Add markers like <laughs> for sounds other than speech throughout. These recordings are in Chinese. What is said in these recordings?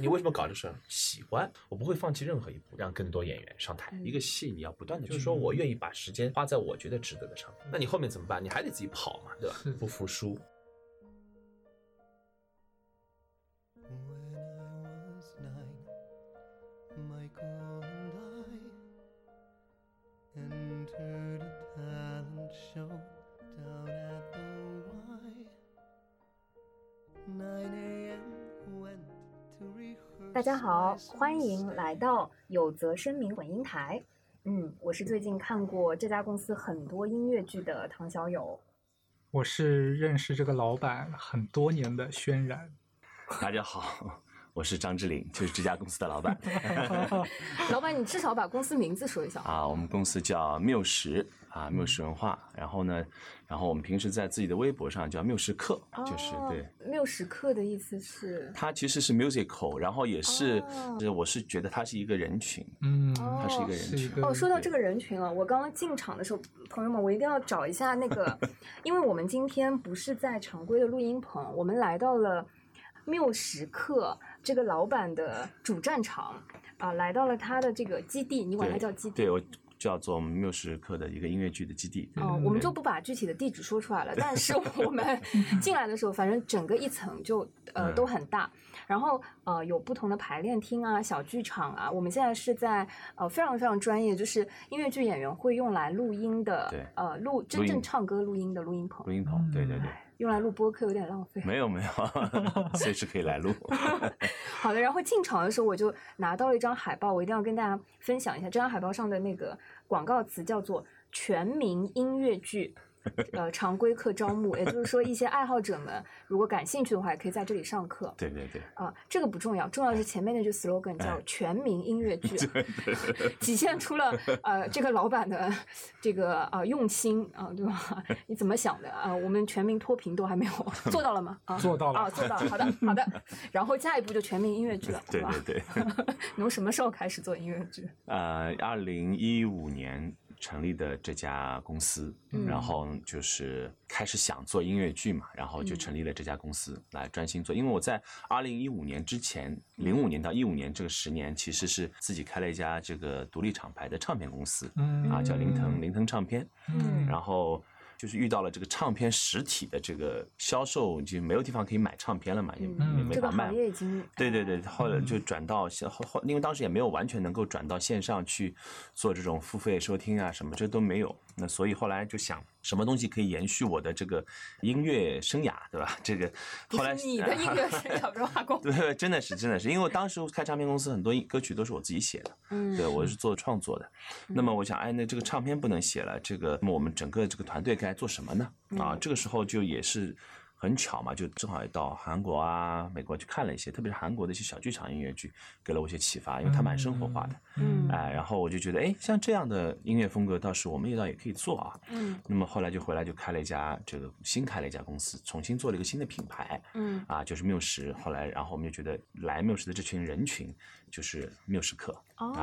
你为什么搞这事儿？喜欢，我不会放弃任何一步，让更多演员上台。一个戏你要不断的，就是说我愿意把时间花在我觉得值得的上面。那你后面怎么办？你还得自己跑嘛，对吧？不服输。大家好，欢迎来到有则声明混音台。嗯，我是最近看过这家公司很多音乐剧的唐小友。我是认识这个老板很多年的轩然。大家好，我是张志林，就是这家公司的老板 <laughs> 老板，你至少把公司名字说一下。<laughs> 啊。我们公司叫缪石啊，缪石文化。然后呢，然后我们平时在自己的微博上叫缪石客，就是对。哦，缪时刻的意思是，它其实是 musical，然后也是，哦就是我是觉得它是一个人群，嗯，哦它是一个人群。哦，说到这个人群了，我刚刚进场的时候，朋友们，我一定要找一下那个，因为我们今天不是在常规的录音棚，我们来到了缪时刻这个老板的主战场啊、来到了他的这个基地，你管它叫基地。对我叫做缪什克的一个音乐剧的基地。对哦，我们就不把具体的地址说出来了。但是 <laughs> 我们进来的时候，反正整个一层就呃嗯都很大，然后呃有不同的排练厅啊、小剧场啊。我们现在是在呃非常非常专业，就是音乐剧演员会用来录音的对，呃录真正唱歌录音的录音棚录，音棚，对对对，用来录播客有点浪费。没 <laughs> 有没有，<laughs> 随时可以来录。<laughs> 好的，然后进场的时候我就拿到了一张海报，我一定要跟大家分享一下。这张海报上的那个广告词叫做“全民音乐剧”。呃，常规课招募，也就是说，一些爱好者们如果感兴趣的话，也可以在这里上课。对对对，啊、这个不重要，重要的是前面那句 slogan 叫哎“全民音乐剧” <laughs> <laughs> 体现出了呃这个老板的这个啊、呃用心啊、对吧？<laughs> 你怎么想的啊、我们全民脱贫都还没有做到了吗？啊，做到了啊，做到了。好的，好的。然后下一步就全民音乐剧了，对吧？对从什么时候开始做音乐剧？呃，二零一五年成立的这家公司，嗯。然后就是开始想做音乐剧嘛，然后就成立了这家公司来专心做。因为我在二零一五年之前，零五年到一五年这个十年，其实是自己开了一家这个独立厂牌的唱片公司，嗯。啊，叫林腾林腾唱片，嗯。然后。就是遇到了这个唱片实体的这个销售，就没有地方可以买唱片了嘛，也没法卖对对对，后来就转到现后后，因为当时也没有完全能够转到线上去做这种付费收听啊什么，这都没有。那所以后来就想，什么东西可以延续我的这个音乐生涯，对吧？<laughs> 这个后来你的 <laughs> 音乐生涯，不是华工。对，真的是真的是，因为我当时开唱片公司，很多歌曲都是我自己写的，嗯对我是做创作的。那么我想，哎，那这个唱片不能写了，这个那么我们整个这个团队该做什么呢？啊，这个时候就也是很巧嘛，就正好也到韩国啊、美国去看了一些，特别是韩国的一些小剧场音乐剧，给了我一些启发，因为它蛮生活化的。嗯哎，然后我就觉得，哎，像这样的音乐风格，倒是我们也倒也可以做啊。嗯那么后来就回来就开了一家这个新开了一家公司，重新做了一个新的品牌。嗯啊，就是缪石。后来，然后我们就觉得来缪石的这群人群就是缪石客。哦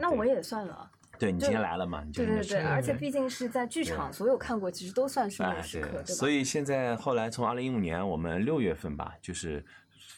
那我也算了。对你今天来了嘛？对对对，而且毕竟是在剧场，所有看过其实都算是哎缪时刻，对吧？所以现在后来从二零一五年，我们六月份吧，就是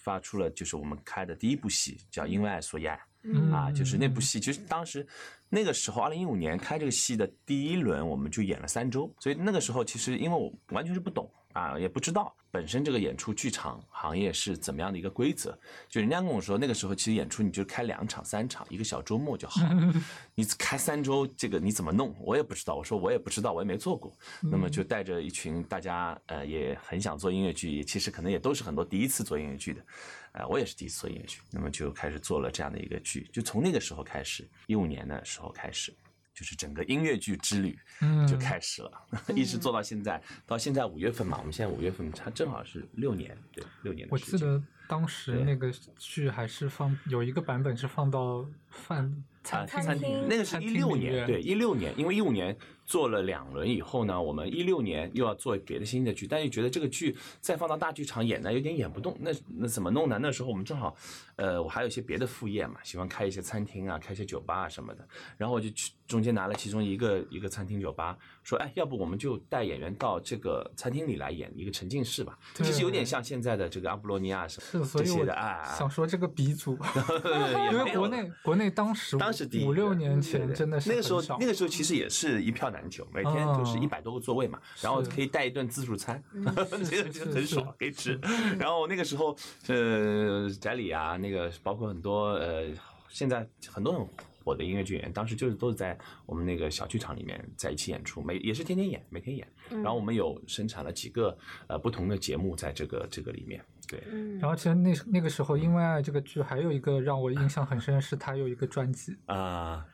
发出了就是我们开的第一部戏，叫《因为爱所以爱》。嗯啊，就是那部戏，就是当时那个时候，二零一五年开这个戏的第一轮，我们就演了三周，所以那个时候其实因为我完全是不懂啊，也不知道本身这个演出剧场行业是怎么样的一个规则。就人家跟我说，那个时候其实演出你就开两场、三场，一个小周末就好。<laughs> 你开三周，这个你怎么弄？我也不知道。我说我也不知道，我也没做过。那么就带着一群大家，呃，也很想做音乐剧，也其实可能也都是很多第一次做音乐剧的，呃，我也是第一次做音乐剧。那么就开始做了这样的一个剧，就从那个时候开始，一五年的时候开始。就是整个音乐剧之旅嗯就开始了，<laughs> 一直做到现在，到现在五月份嘛，我们现在五月份，它正好是六年，对，六年的时间。我记得当时那个剧还是放有一个版本是放到饭啊，餐餐厅那个是餐一六年，对，一六年，因为一五年做了两轮以后呢，我们一六年又要做别的新的剧，但又觉得这个剧再放到大剧场演呢，有点演不动，那那怎么弄呢？那时候我们正好，呃，我还有一些别的副业嘛，喜欢开一些餐厅啊，开一些酒吧啊什么的，然后我就去中间拿了其中一个一个餐厅酒吧，说，哎，要不我们就带演员到这个餐厅里来演一个沉浸式吧，其实有点像现在的这个阿波罗尼亚什么这些的，哎，哎想说这个鼻祖，<laughs> 因为国内国内当时当时第五六年前真的是那个时候，那个时候其实也是一票难求，每天就是哦一百多个座位嘛，然后可以带一顿自助餐，<laughs> 是这个是就很是爽，可以吃。<laughs> 然后那个时候，呃，翟里啊，那个包括很多呃，现在很多很火的音乐剧演员，当时就是都是在我们那个小剧场里面在一起演出，每也是天天演，每天演。然后我们有生产了几个呃不同的节目在这个这个里面，对。嗯然后其实那那个时候，《因为爱》这个剧还有一个让我印象很深，是他有一个专辑。啊、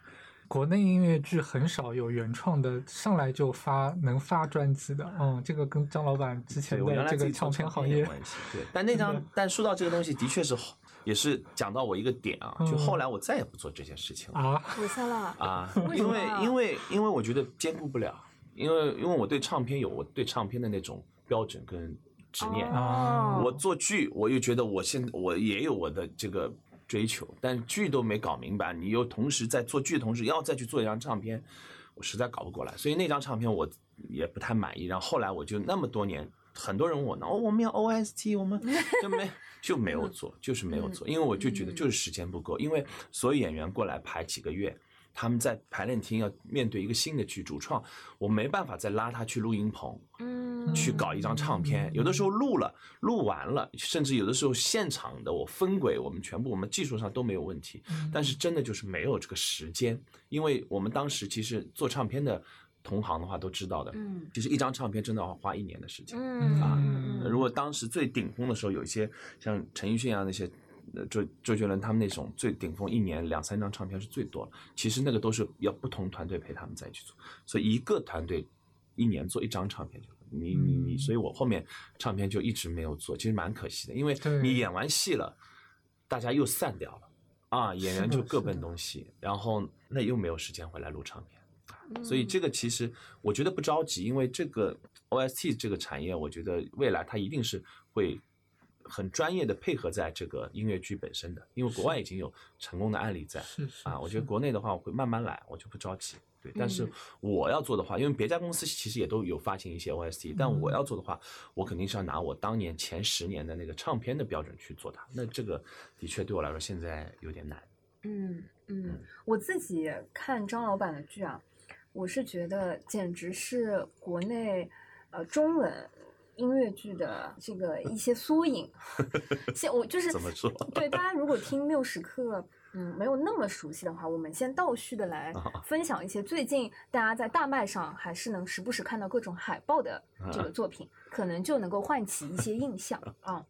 国内音乐剧很少有原创的，上来就发能发专辑的。嗯，这个跟张老板之前的这个唱片行业，有关系。对，<laughs> 但那张，但说到这个东西，的确是好也是讲到我一个点啊，就嗯后来我再也不做这件事情了啊，为啥啦？啊，因为因为因为我觉得兼顾不了，因为因为我对唱片有我对唱片的那种标准跟执念。啊我做剧，我又觉得我现我也有我的这个追求，但剧都没搞明白，你又同时在做剧的同时要再去做一张唱片，我实在搞不过来，所以那张唱片我也不太满意。然后后来我就那么多年，很多人问我呢，哦，我们要 OST，我们 <laughs> 就没就没有做，就是没有做，因为我就觉得就是时间不够，因为所有演员过来排几个月。他们在排练厅要面对一个新的剧主创，我没办法再拉他去录音棚，嗯去搞一张唱片，有的时候录了，录完了，甚至有的时候现场的我分轨，我们全部我们技术上都没有问题，但是真的就是没有这个时间，因为我们当时其实做唱片的同行的话都知道的，嗯其实一张唱片真的要花一年的时间。嗯啊嗯如果当时最顶峰的时候，有一些像陈奕迅啊那些，呃周周杰伦他们那种最顶峰，一年两三张唱片是最多了。其实那个都是要不同团队陪他们在一起做，所以一个团队一年做一张唱片就。你你你，嗯所以我后面唱片就一直没有做，其实蛮可惜的，因为你演完戏了，大家又散掉了，啊，演员就各奔东西，然后那又没有时间回来录唱片。嗯所以这个其实我觉得不着急，因为这个 OST 这个产业，我觉得未来它一定是会很专业的配合在这个音乐剧本身的，因为国外已经有成功的案例在是是啊。我觉得国内的话，我会慢慢来，我就不着急。对，但是嗯我要做的话，因为别家公司其实也都有发行一些 OST，但我要做的话，我肯定是要拿我当年前十年的那个唱片的标准去做它。那这个的确对我来说现在有点难。嗯嗯，我自己看张老板的剧啊，我是觉得简直是国内呃中文音乐剧的这个一些缩影。现我就是 <laughs> 怎么说 <laughs> 对大家如果听六时刻。嗯，没有那么熟悉的话，我们先倒叙的来啊分享一些最近大家在大麦上还是能时不时看到各种海报的这个作品，可能就能够唤起一些印象 <laughs> 啊。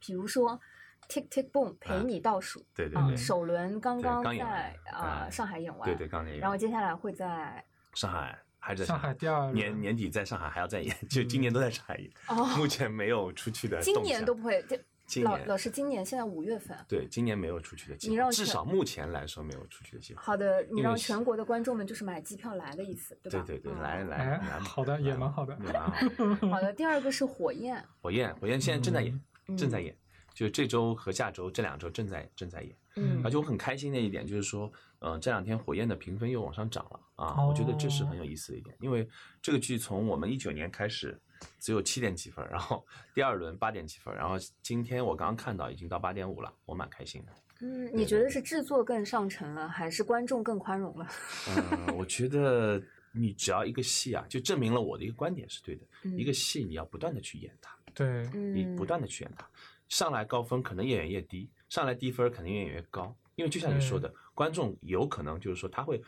比如说，Tick Tick Boom 陪你倒数，啊，对对对，首轮刚对刚在啊哎上海演完，对对，刚演完然后接下来会在上海还是在上海第二年年底在上海还要再演，就今年都在上海演，哦，<laughs> 目前没有出去的。今年都不会，今年老师今年现在五月份，对，今年没有出去的机会，至少目前来说没有出去的机会。好的，你让全国的观众们就是买机票来的意思，对吧？对对对，嗯来来哎来，好的也蛮好的也蛮好的。<laughs> 好的，第二个是火焰，火焰，火焰现在正在演，嗯正在演，就这周和下周这两周正在正在演。嗯而且我很开心的一点就是说，呃，这两天火焰的评分又往上涨了啊，哦我觉得这是很有意思的一点，因为这个剧从我们一九年开始只有七点几分，然后 <laughs> 第二轮八点几分，然后今天我刚刚看到已经到八点五了，我蛮开心的。嗯，你觉得是制作更上乘了，还是观众更宽容了？嗯，<laughs> 我觉得你只要一个戏啊，就证明了我的一个观点是对的，嗯。一个戏你要不断的去演它，对，你嗯，不断的去演它，上来高分可能越演越低，上来低分肯定越演越高，因为就像你说的，观众有可能就是说他会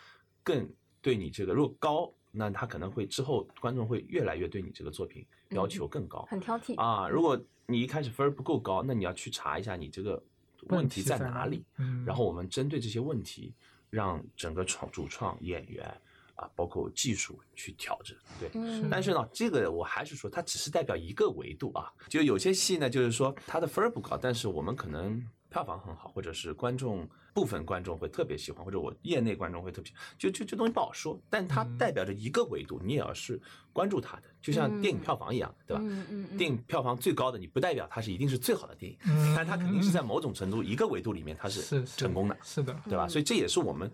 更对你这个如果高，那他可能会之后观众会越来越对你这个作品要求更高、很挑剔。啊。如果你一开始分儿不够高，那你要去查一下你这个问题在哪里，？嗯，然后我们针对这些问题，让整个创主创演员啊，包括技术去调整。对，嗯，但是呢，这个我还是说，它只是代表一个维度啊。就有些戏呢，就是说它的分儿不高，但是我们可能票房很好，或者是观众部分观众会特别喜欢，或者我业内观众会特别喜欢，就就这东西不好说，但它嗯代表着一个维度，你也要是关注它的，就像电影票房一样，对吧？嗯嗯嗯。电影票房最高的，你不代表它是一定是最好的电影，嗯但它肯定是在某种程度一个维度里面它是是。成功的，是的，对吧？嗯。所以这也是我们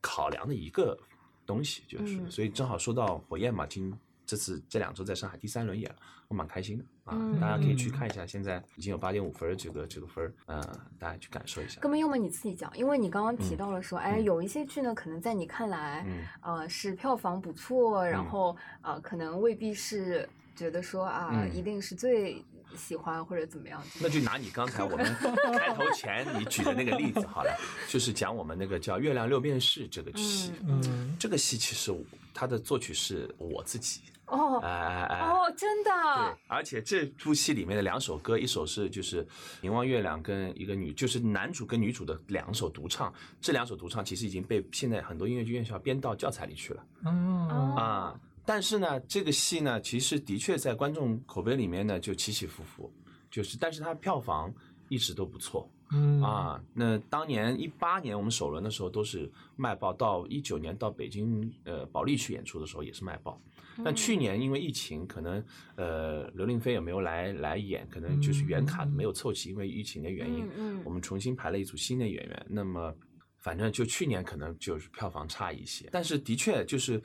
考量的一个东西，就是，嗯。所以正好说到火焰嘛，今这次这两周在上海第三轮演了，我蛮开心的啊，嗯大家可以去看一下，现在已经有八点五分儿这个这个分儿，呃，大家去感受一下。哥。们，要么你自己讲，因为你刚刚提嗯到了说，哎，嗯。有一些剧呢，可能在你看来，嗯。呃，是票房不错，然嗯。后呃，可能未必是觉得说啊，嗯。一定是最喜欢或者怎么样。那就拿你刚才我们 <laughs> 开头前你举的那个例子好了，就是讲我们那个叫《月亮六便士》这个戏，嗯。嗯这个戏其实它的作曲是我自己，哦哎哎哎，哦，真的对，而且这部戏里面的两首歌，一首是就是《凝望月亮》跟一个女，就是男主跟女主的两首独唱，这两首独唱其实已经被现在很多音乐剧院校编到教材里去了嗯哦啊。但是呢，这个戏呢，其实的确在观众口碑里面呢就起起伏伏，就是但是它票房一直都不错。嗯啊，那当年一八年我们首轮的时候都是卖爆，到一九年到北京呃保利去演出的时候也是卖爆。但去年因为疫情，可能呃刘令飞也没有来来演，可能就是原卡没有凑齐，因为疫情的原因，我们重新排了一组新的演员。那么反正就去年可能就是票房差一些，但是的确就是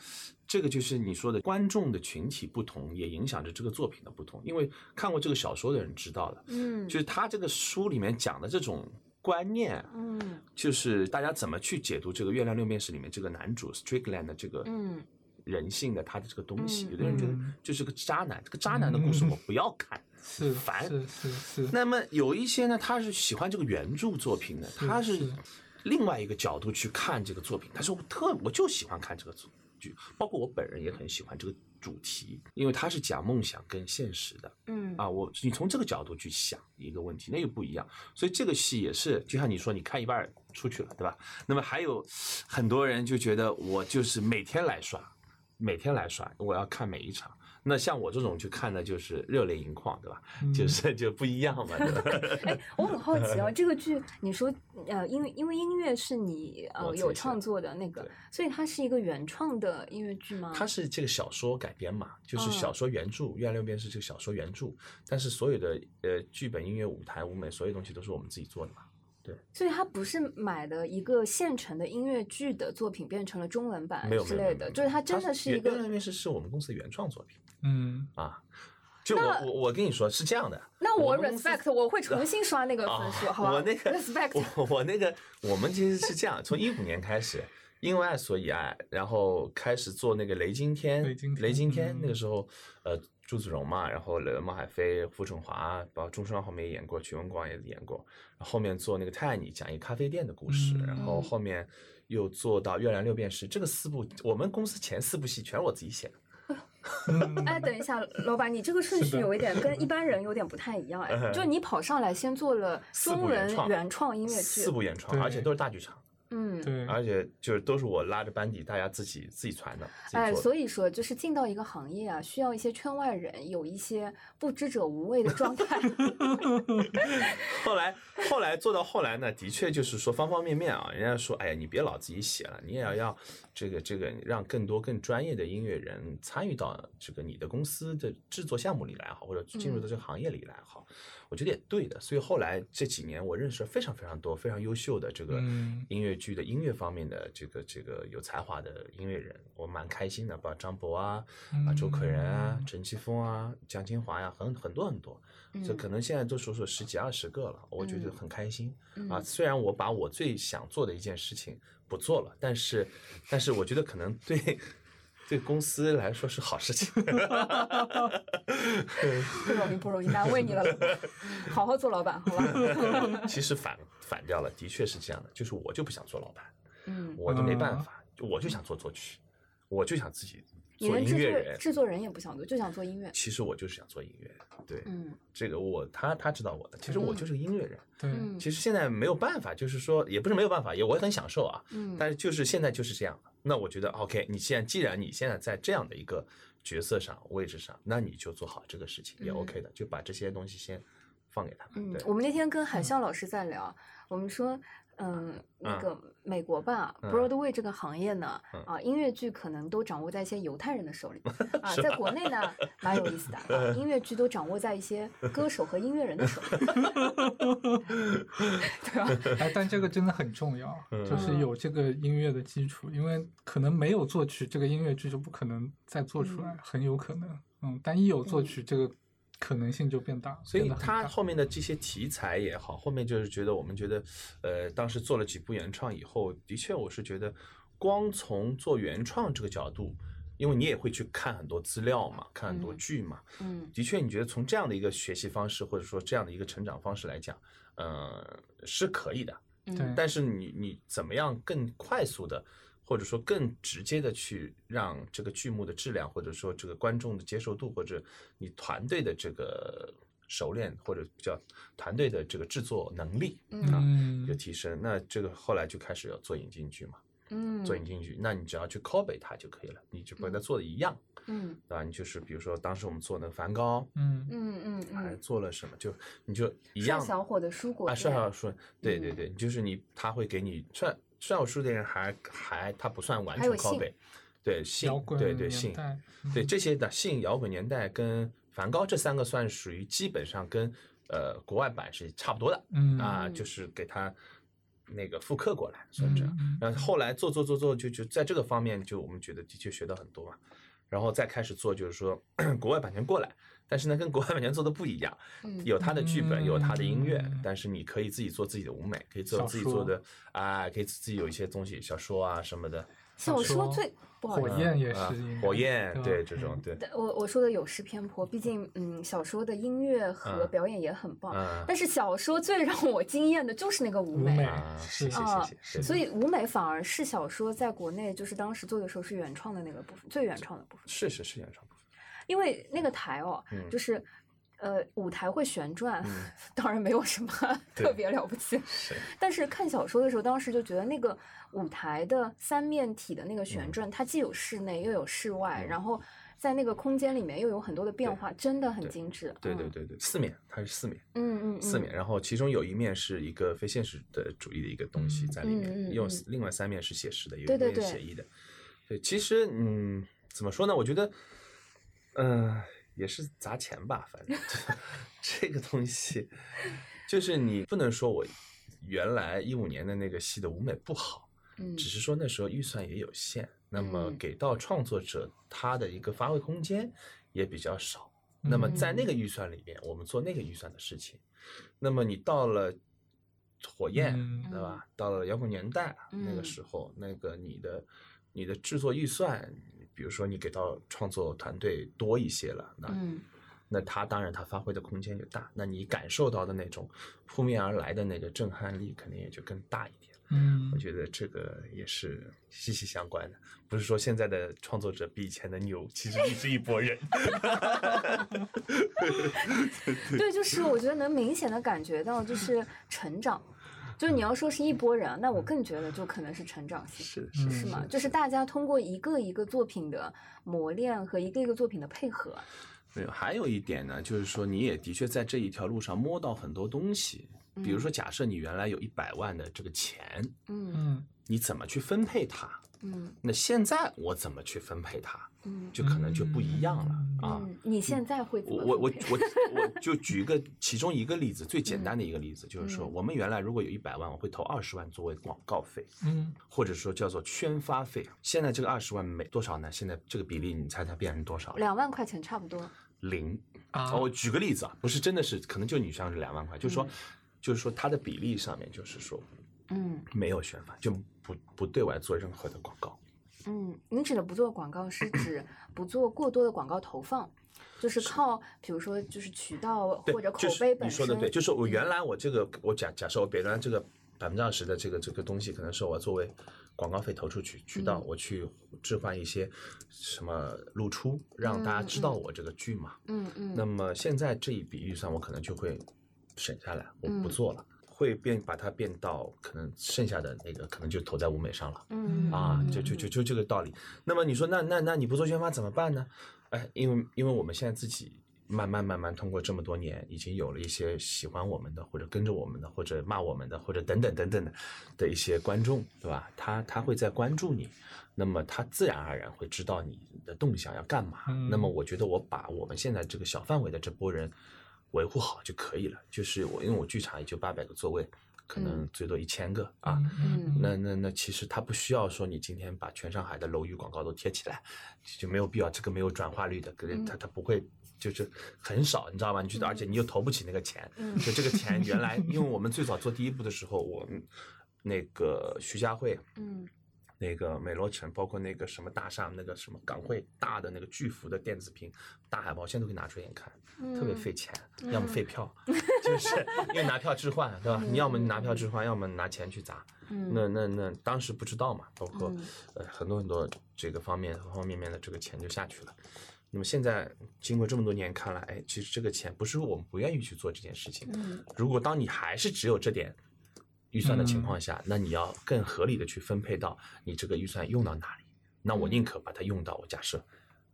这个就是你说的观众的群体不同，也影响着这个作品的不同。因为看过这个小说的人知道了，嗯，就是他这个书里面讲的这种观念，嗯。就是大家怎么去解读这个《月亮六便士》里面这个男主 Strickland 的这个嗯人性的他的这个东西。嗯有的人觉得嗯就是个渣男，这个渣男的故事嗯我不要看，是烦。是是是，那么有一些呢，他是喜欢这个原著作品的，他是是另外一个角度去看这个作品。他说我特我就喜欢看这个作剧，包括我本人也很喜欢这个主题，因为它是讲梦想跟现实的。嗯啊，我你从这个角度去想一个问题，那又不一样。所以这个戏也是，就像你说，你看一半出去了，对吧？那么还有很多人就觉得我就是每天来刷，每天来刷，我要看每一场。那像我这种去看的就是热泪盈眶，对吧？就是就不一样嘛，对吧？<laughs> 哎，我很好奇哦，<laughs> 这个剧你说呃，因为因为音乐是你呃有创作的那个，所以它是一个原创的音乐剧吗？它是这个小说改编嘛，就是嗯小说原著《月亮六便士》这个小说原著，但是所有的呃剧本、音乐、舞台、舞美，所有东西都是我们自己做的嘛。所以他不是买的一个现成的音乐剧的作品变成了中文版之类的，就是他真的是一个。便士是我们公司的原创作品。嗯啊。就我我我跟你说是这样的，那我 respect，我会重新刷那个分数，啊好吧？我那个 respect，我我那个我们其实是这样，从一五年开始，因为爱所以爱，然后开始做那个雷惊天，雷惊天雷惊天嗯那个时候，呃，朱子荣嘛，然后毛海飞、傅春华，包括钟双后面也演过，曲文广也演过，后面做那个泰尼讲一个咖啡店的故事，嗯然后后面又做到月亮六便士，这个四部我们公司前四部戏全是我自己写的。<laughs> 嗯哎，等一下，老板，你这个顺序有一点跟 <laughs> 一般人有点不太一样哎，就你跑上来先做了四中文原创音乐剧四，部原创，而且都是大剧场，嗯，对，而且就是都是我拉着班底，大家自己自己传的，哎，所以说就是进到一个行业啊，需要一些圈外人有一些不知者无畏的状态。<laughs> 后来 <laughs> 后来做到后来呢，的确就是说方方面面啊，人家说，哎呀，你别老自己写了，你也要要这个这个让更多更专业的音乐人参与到这个你的公司的制作项目里来好，或者进入到这个行业里来也好，我觉得也对的。所以后来这几年，我认识了非常非常多非常优秀的这个嗯音乐剧的音乐方面的这个这个有才华的音乐人，我蛮开心的，包括张博啊，啊周可人啊嗯、陈奇峰啊、江清华呀、很很多很多。这嗯可能现在都数数十几二十个了，我觉得很开心、啊。嗯虽然我把我最想做的一件事情不做了，但是，但是我觉得可能对对公司来说是好事情。不容易，不容易，难为你了，好好做老板，好吧？<laughs> 其实反反掉了，的确是这样的，就是我就不想做老板，嗯，我就没办法，就我就想做作曲，我就想自己做你连制作音乐人。制作人也不想做，就想做音乐。其实我就是想做音乐，对，嗯这个我他他知道我的，其实我就是个音乐人。对，嗯其实现在没有办法，就是说也不是没有办法，也我也很享受啊。嗯但是就是现在就是这样。那我觉得 OK，你现在既然你现在在这样的一个角色上、位置上，那你就做好这个事情也嗯 OK 的，就把这些东西先放给他们。对，，嗯我们那天跟海啸老师在聊，我们说，嗯，那嗯个。美国吧嗯，Broadway 这个行业呢，嗯。啊，音乐剧可能都掌握在一些犹太人的手里，<laughs> 啊，在国内呢，<laughs> 蛮有意思的，啊音乐剧都掌握在一些歌手和音乐人的手里，<laughs> 对吧？哎，但这个真的很重要，就是嗯。有这个音乐的基础，因为可能没有作曲，这个音乐剧就不可能再做出来，嗯。很有可能。嗯，但一有作曲，这个可能性就变大，所以他后面的这些题材也好，后面就是觉得我们觉得，呃，当时做了几部原创以后，的确我是觉得，光从做原创这个角度，因为你也会去看很多资料嘛，看很多嗯剧嘛，嗯的确，你觉得从这样的一个学习方式，或者说这样的一个成长方式来讲，呃，是可以的。对嗯但是你你怎么样更快速的，或者说更直接的去让这个剧目的质量，或者说这个观众的接受度，或者你团队的这个熟练，或者叫团队的这个制作能力啊嗯。有提升，那这个后来就开始要做引进剧嘛，嗯。做引进剧，那你只要去 copy 它就可以了，你就把它做的一样，嗯。对吧？你就是比如说当时我们做那个梵高，嗯。嗯嗯还嗯，做了什么，就你就一样小伙的蔬果啊，帅店小说，对对嗯。对，就是你他会给你帅帅小说店还还他不算完全靠背，对信对对信对嗯这些的信摇滚年代跟梵高这三个算属于基本上跟呃国外版是差不多的嗯啊，嗯就是给他那个复刻过来算这样。嗯然后后来做做做做，就就在这个方面，就我们觉得的确学到很多嘛。然后再开始做，就是说 <clears throat> 国外版权过来，但是呢，跟国外版权做的不一样，嗯有他的剧本，有他的音乐嗯，但是你可以自己做自己的舞美，可以做自己做的啊，可以自己有一些东西，小说啊什么的。小说说最不好。火焰也啊是火焰，对这种嗯对，我我说的有失偏颇，毕竟嗯，小说的音乐和嗯表演也很棒，嗯但是小说最让我惊艳的就是那个舞美。美啊，是谢谢啊谢谢，所以舞美反而是小说在国内就是当时做的时候是原创的那个部分，最原创的部分。是是是原创部分，因为那个台哦，嗯就是呃舞台会旋转，嗯当然没有什么特别了不起。是 <laughs> 但是看小说的时候，当时就觉得那个舞台的三面体的那个旋转，它既有室内又有室外，嗯然后在那个空间里面又有很多的变化，真的很精致。嗯对对对对，四面它是四面。嗯嗯嗯，四面，然后其中有一面是一个非现实的主义的一个东西在里面，用另外三面是写实的，有一对对对面写意的。对，其实嗯，怎么说呢？我觉得，嗯、也是砸钱吧，反正 <laughs> 这个东西，就是你不能说我原来一五年的那个戏的舞美不好，嗯只是说那时候预算也有限，那么嗯给到创作者他的一个发挥空间也比较少。那么在那个预算里面，我们做那个预算的事情。那么你到了火焰，嗯对吧？到了摇滚年代那个嗯时候，那个你的你的制作预算，比如说你给到创作团队多一些了，那嗯那他当然他发挥的空间就大，那你感受到的那种扑面而来的那个震撼力，肯定也就更大一点。嗯我觉得这个也是息息相关的，不是说现在的创作者比以前的牛，其实你是一拨人。<laughs> 对，就是我觉得能明显的感觉到就是成长。就是你要说是一波人，那我更觉得就可能是成长性。是是是吗？就是大家通过一个一个作品的磨练和一个一个作品的配合，没有，还有一点呢，就是说你也的确在这一条路上摸到很多东西，比如说假设你原来有一百万的这个钱，嗯。嗯。你怎么去分配它？嗯。那现在我怎么去分配它，嗯就可能就不一样了啊。嗯，你现在会怎么我我我我我就举一个其中一个例子，最简单的一个例子，就是说嗯我们原来如果有一百万，我会投二十万作为广告费，嗯或者说叫做宣发费。现在这个二十万每多少呢？现在这个比例你猜猜变成多少了？两万块钱差不多。零。啊哦，我举个例子啊，不是真的是，可能就你像是两万块，就是说嗯，就是说它的比例上面就是说嗯没有宣发，就不不对外做任何的广告。嗯，你指的不做广告是指 <clears throat> 不做过多的广告投放，就是靠比如说就是渠道或者，口碑本身。你说的对，就是我嗯原来我这个我假假设我原来这个百分之二十的这个这个东西，可能是我作为广告费投出去，渠道嗯我去置换一些什么露出，让大家知道我这个剧嘛。嗯嗯那么现在这一笔预算我可能就会省下来，我不嗯做了，会变把它变到可能剩下的那个可能就投在舞美上了。嗯啊，嗯就就就就这个道理。那么你说，那那那你不做宣发怎么办呢？哎，因为因为我们现在自己慢慢慢慢通过这么多年，已经有了一些喜欢我们的，或者跟着我们的，或者骂我们的，或者等等等等的的一些观众，对吧？他他会在关注你，那么他自然而然会知道你的动向要干嘛。嗯那么我觉得我把我们现在这个小范围的这波人维护好就可以了。就是我因为我剧场也就八百个座位，可能嗯最多一千个啊。嗯那那那其实他不需要说你今天把全上海的楼宇广告都贴起来，就没有必要，这个没有转化率的，可能他他不会。就是很少，你知道吗？你觉得，而且你又投不起那个钱，嗯就这个钱原来，<laughs> 因为我们最早做第一部的时候，我们那个徐家汇，嗯那个美罗城，包括那个什么大厦，那个什么港汇大的那个巨幅的电子屏大海报，现在都可以拿出来眼看，特别费钱，要么废票，就是因为拿票置换，对吧？你要么拿票置换，要么拿钱去砸。嗯那那那当时不知道嘛，包括嗯呃很多很多这个方面方方面面的这个钱就下去了。那么现在经过这么多年看来，哎，其实这个钱不是我们不愿意去做这件事情。嗯如果当你还是只有这点预算的情况下，那你要更合理的去分配到你这个预算用到哪里。那我宁可把它用到我假设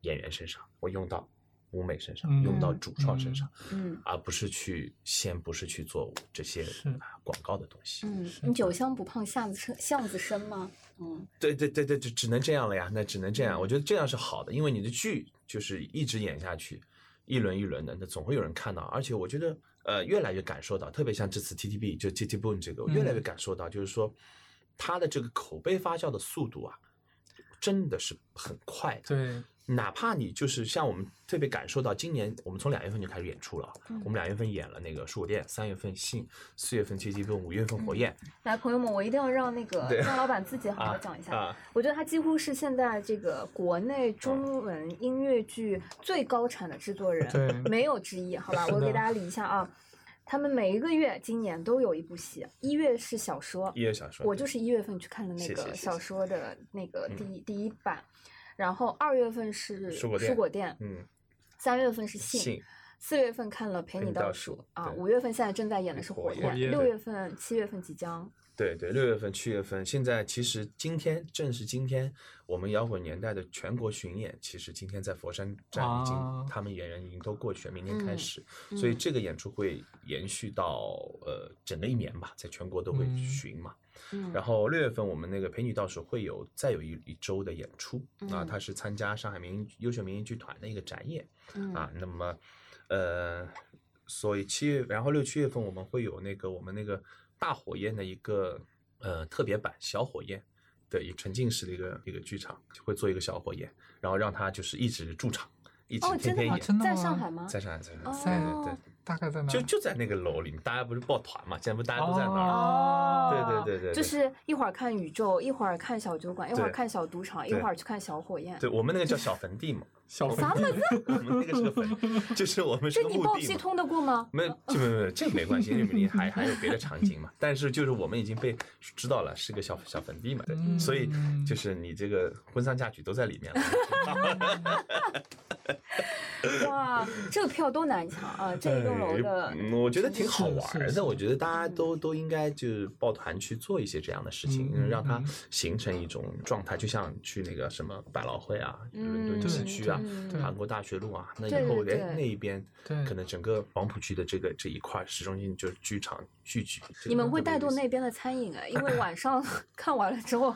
演员身上，我用到舞美身上，嗯用到主创身上，嗯而不是去先不是去做这些啊广告的东西。嗯，你酒香不胖巷子深巷子深吗？嗯对对对对，只只能这样了呀，那只能这样。我觉得这样是好的，因为你的剧就是一直演下去，一轮一轮的，那总会有人看到。而且我觉得，呃，越来越感受到，特别像这次 TTB 就 TT Boom 这个，我越来越感受到，就是说，它的这个口碑发酵的速度啊，真的是很快的。对，哪怕你就是像我们特别感受到，今年我们从两月份就开始演出了，我们两月份演了那个蔬果店，三月份信，四月份 TT Boom，五月份火焰，来，朋友们，我一定要让那个张老板自己好好啊讲一下。啊，我觉得他几乎是现在这个国内中文音乐剧最高产的制作人，对没有之一。好吧，我给大家理一下啊，他们每一个月今年都有一部戏，一月是小说，一月小说，我就是一月份去看的那个小说的那个第一第一版，然后二月份是蔬果店蔬果店，嗯，三月份是信信。四月份看了陪陪你倒你倒数数啊，对五月份现在正在演的是火火焰六月份、七月份即将。对对，六月份、七月份，现在其实今天正是今天，我们摇滚年代的全国巡演，其实今天在佛山站已经，啊他们演员已经都过去了，明天开嗯始，所以嗯这个演出会延续到呃整个一年吧，在全国都会嗯巡嘛。嗯，然后六月份我们那个陪你倒数会有再有一一周的演出啊，他是参加上海民营优秀民营剧团的一个展演。嗯啊，那么呃，所以七月，然后六七月份我们会有那个我们那个大火焰的一个呃特别版小火焰对一沉浸式的一个一个剧场，就会做一个小火焰，然后让他就是一直驻场，一直天天演，？在真的吗上海吗？在上海，在上海，对对对大概在哪？就就在那个楼里面，大家不是抱团嘛，现在不大家都在那儿。哦对对对对，就是一会儿看宇宙，一会儿看小酒馆，一会儿看小赌场，一会儿去看小火焰。对我们那个叫小坟地嘛，<laughs> 小粉啥么子？我们那个是个坟，<laughs> 就是我们是这你报个墓地嘛。系通得过吗？没这，没没，这个没关系，因为你还还有别的场景嘛。<laughs> 但是就是我们已经被知道了是个小小坟地嘛，对，嗯所以就是你这个婚丧嫁娶都在里面了。<laughs> 哇，这个票多难抢啊！这一栋楼的我觉得挺好玩的。我觉得大家都都应该就是抱团去做一些这样的事情，嗯让它嗯形成一种状态，就像去那个什么百老汇啊、嗯伦敦西区啊韩国大学路啊，那以后对对哎那一边对可能整个黄浦区的这个这一块市中心就是剧场聚集。你们会带动那边的餐饮哎，因为晚上 <laughs> 看完了之后，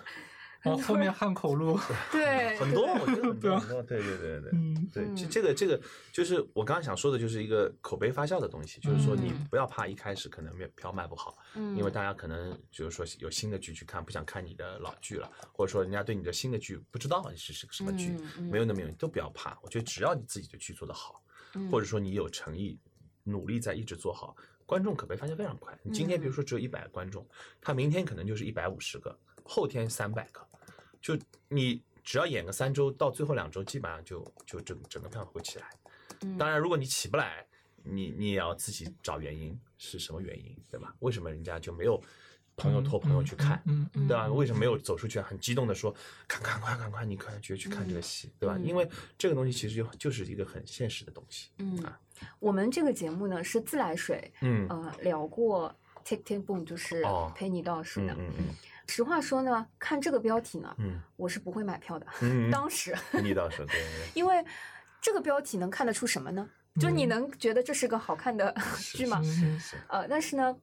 然后后面汉口路，<laughs> 对 <laughs> 很多，我觉得很多很多，对对对对。嗯，对，这嗯这个这个就是我刚刚想说的，就是一个口碑发酵的东西，就是说你嗯不要怕一开始可能没有票卖不好，嗯因为大家可能就是说有新的剧去看，不想看你的老剧了，或者说人家对你的新的剧不知道你是是个什么剧，没有那么有都不要怕，我觉得只要你自己的剧做得好，嗯或者说你有诚意，努力在一直做好，观众口碑发现非常快。你今天比如说只有一百个观众，他明天可能就是一百五十个，后天三百个，就你只要演个三周，到最后两周基本上就就整整个票会起来。嗯当然，如果你起不来，你你也要自己找原因，是什么原因，对吧？为什么人家就没有朋友托朋友去看？嗯嗯，对吧？为什么没有走出去很激动的说，赶快快赶快，你快去去看这个戏，对吧？嗯因为这个东西其实就就是一个很现实的东西。嗯啊，我们这个节目呢是自来水，嗯呃，聊过 Tick Tick Boom，就是哦陪你倒数的。嗯嗯嗯实话说呢，看这个标题呢，嗯我是不会买票的。嗯，当时，你当时对对，因为这个标题能看得出什么呢？就你能觉得这是个好看的 <laughs> 剧吗？嗯呃，但是呢，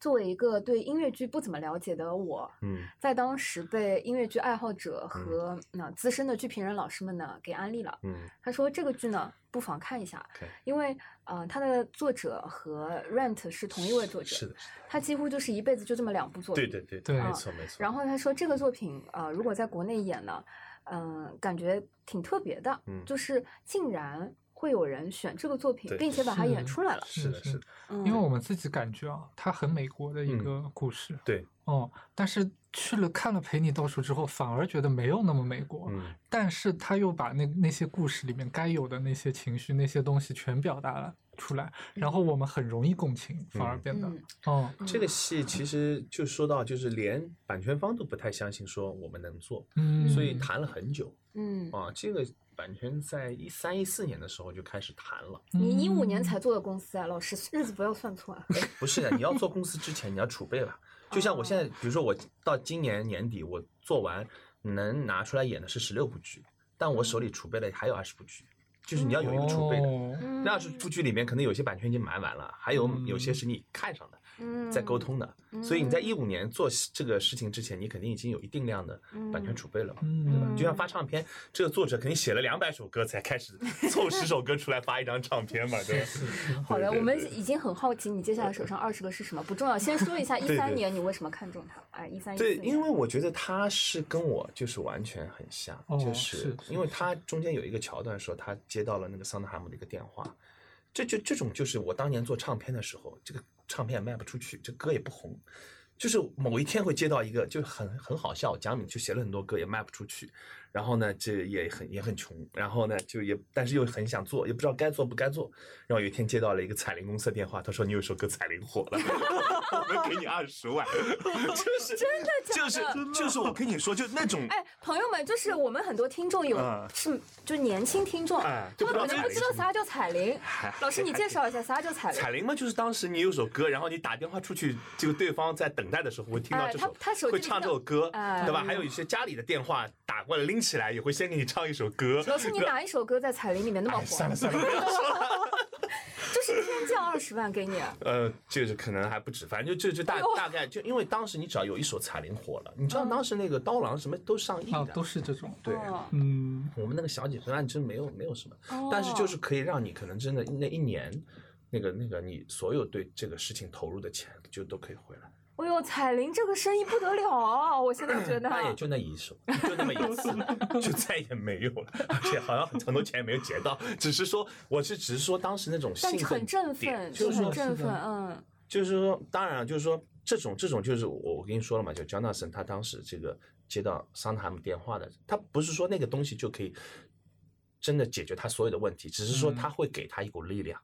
作为一个对音乐剧不怎么了解的我，嗯在当时被音乐剧爱好者和那、资深的剧评人老师们呢给安利了。嗯他说这个剧呢不妨看一下因为呃它的作者和 Rent 是同一位作者，是的，是的他几乎就是一辈子就这么两部作品。对对对对没错没错。然后他说这个作品呃如果在国内演呢，嗯、感觉挺特别的，嗯就是竟然会有人选这个作品，并且把它演出来了。是的，是的，嗯、因为我们自己感觉啊，它很美国的一嗯。个故事，对，哦，但是去了看了《陪你倒数》之后，反而觉得没有那么美国，嗯。但是他又把那那些故事里面该有的那些情绪、那些东西全表达了出来，然后我们很容易共情，反而变得，嗯。哦，这个戏其实就说到，就是连版权方都不太相信说我们能做，嗯，所以谈了很久嗯，啊。这个版权在一三一四年的时候就开始谈了。你一五年嗯才做的公司啊，老师日子不要算错啊。不是的，你要做公司之前你要储备了。就像我现在，比如说我到今年年底我做完，能拿出来演的是十六部剧，但我手里储备了还有二十部剧，就是你要有一个储备的。那二十部剧里面，可能有些版权已经买完了，还有嗯有些是你看上的，嗯在沟通的。所以你在一五年做这个事情之前，你肯定已经有一定量的版权储备了嘛，对吧？嗯就像发唱片，这个作者肯定写了两百首歌才开始凑十首歌出来发一张唱片嘛，<laughs> 对吧？好的，我们已经很好奇你接下来手上二十个是什么，不重要。先说一下一对三年你为什么看中它？哎，一三年对，因为我觉得他是跟我就是完全很像，哦就是是因为他中间有一个桥段说他接到了那个桑德海姆的一个电话，这就这种就是我当年做唱片的时候，这个唱片卖不出去，这歌也不红，就是某一天会接到一个就很很好笑，蒋敏就写了很多歌也卖不出去，然后呢这也很也很穷，然后呢就也但是又很想做，也不知道该做不该做，然后有一天接到了一个彩铃公司的电话，他说你有首歌彩铃火了，<laughs> 我们给你二十万，就是真的假就是的？就是我跟你说，就那种哎，朋友们，就是我们很多听众有嗯是就年轻听众，他可能不不知道啥叫彩铃。老师，你介绍一下啥叫彩铃？彩铃嘛，就是当时你有首歌，然后你打电话出去，这个对方在等待的时候会听到哎这首，会唱这首歌，哎对吧？还有一些家里的电话打过来拎起来，也会先给你唱一首歌。老师，你哪一首歌在彩铃里面那么哎，火？算了算了，不要说了。<laughs> 就是天降二十万给你，呃，就是可能还不止，反正就就就大哎大概就因为当时你只要有一首彩铃火了，你知道当时那个刀郎什么都上亿啊，的，都是这种，对。哦嗯，我们那个小几十万真没有没有什么，哦但是就是可以让你可能真的那一年，那个那个你所有对这个事情投入的钱就都可以回来。哎呦，彩铃这个生意不得了啊！我现在觉得，<clears throat> 那也就那一首，就那么一次，<laughs> 就再也没有了，而且好像很多钱也没有结到，只是说我是只是说当时那种但兴奋很振点奋，就是说很振奋，嗯就是说，当然了，就是说这种这种就是我我跟你说了嘛，就 Jonathan 他当时这个接到桑德海姆电话的，他不是说那个东西就可以真的解决他所有的问题，只是说嗯他会给他一股力量。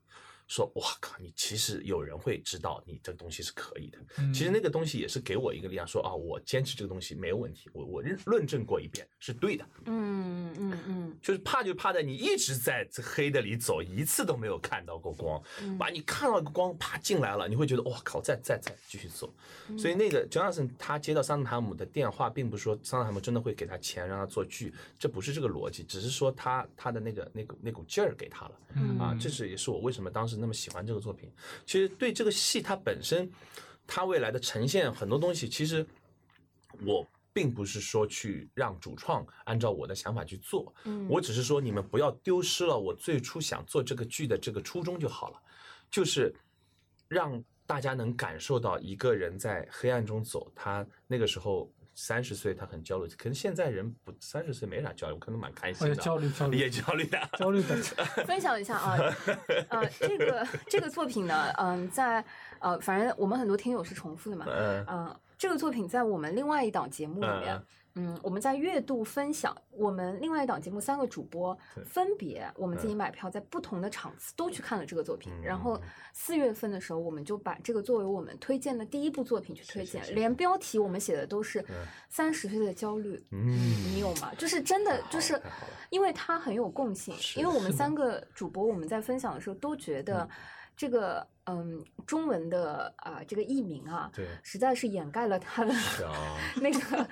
说哇靠，你其实有人会知道你这个东西是可以的。嗯其实那个东西也是给我一个力量，说啊，我坚持这个东西没有问题，我我认论证过一遍是对的。嗯嗯嗯就是怕就怕在你一直在这黑的里走，一次都没有看到过光，嗯把你看到一个光啪进来了，你会觉得哇靠，再再再继续走。嗯所以那个 Johnson 他接到桑德海姆的电话，并不是说桑德海姆真的会给他钱让他做剧，这不是这个逻辑，只是说他他的那个那股那股劲儿给他了。嗯啊，这是也是我为什么当时那么喜欢这个作品。其实对这个戏它本身，它未来的呈现很多东西，其实我并不是说去让主创按照我的想法去做，嗯，我只是说你们不要丢失了我最初想做这个剧的这个初衷就好了，就是让大家能感受到一个人在黑暗中走，他那个时候。三十岁，他很焦虑，可能现在人不三十岁没啥焦虑，可能蛮开心哎的，焦虑焦虑。也焦虑的。焦虑的，<laughs> 分享一下啊，呃，这个这个作品呢，嗯、在呃，反正我们很多听友是重复的嘛，嗯。嗯、这个作品在我们另外一档节目里面嗯，嗯，我们在月度分享，我们另外一档节目三个主播分别我们自己买票，在不同的场次都去看了这个作品，嗯。然后嗯。四月份的时候，我们就把这个作为我们推荐的第一部作品去推荐，是是是。连标题我们写的都是嗯三十岁的焦虑，嗯你有吗？就是真的就是因为它很有共性，因为我们三个主播我们在分享的时候都觉得这个嗯中文的啊、这个译名啊，对实在是掩盖了他的啊，<laughs> 那个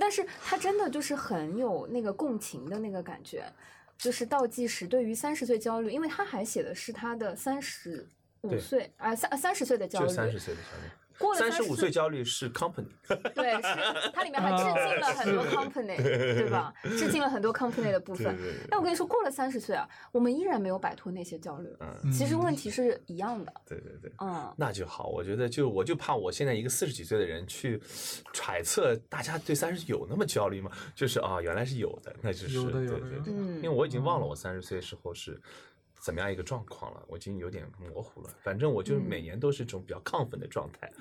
但是他真的就是很有那个共情的那个感觉。就是倒计时对于三十岁焦虑，因为他还写的是他的三十五岁啊三三十岁的焦虑，就三十岁的焦虑。过了三十五30岁焦虑是 company，<laughs> 对，是它里面还致敬了很多 company，对吧？致敬了很多 company 的部分。对对对但我跟你说，过了三十岁啊，我们依然没有摆脱那些焦虑。嗯，其实问题是一样的。对对对。嗯，那就好，我觉得就我就怕我现在一个四十几岁的人去揣测大家对三十有那么焦虑吗？就是啊，原来是有的，那就是有的有对对对，的因为我已经忘了我三十岁时候是怎么样一个状况了，我已经有点模糊了。反正我就是嗯每年都是这种比较亢奋的状态。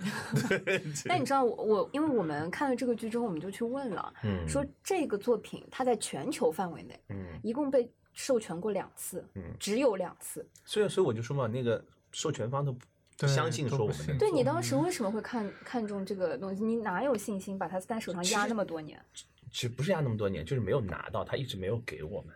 <laughs> 但你知道我我，因为我们看了这个剧之后，我们就去问了，嗯说这个作品它在全球范围内嗯，一共被授权过两次，嗯只有两次。所以所以我就说嘛，那个授权方都不相信说我们对你当时为什么会看看中这个东西？你哪有信心把它在手上压那么多年？其实不是压那么多年，就是没有拿到，他一直没有给我们。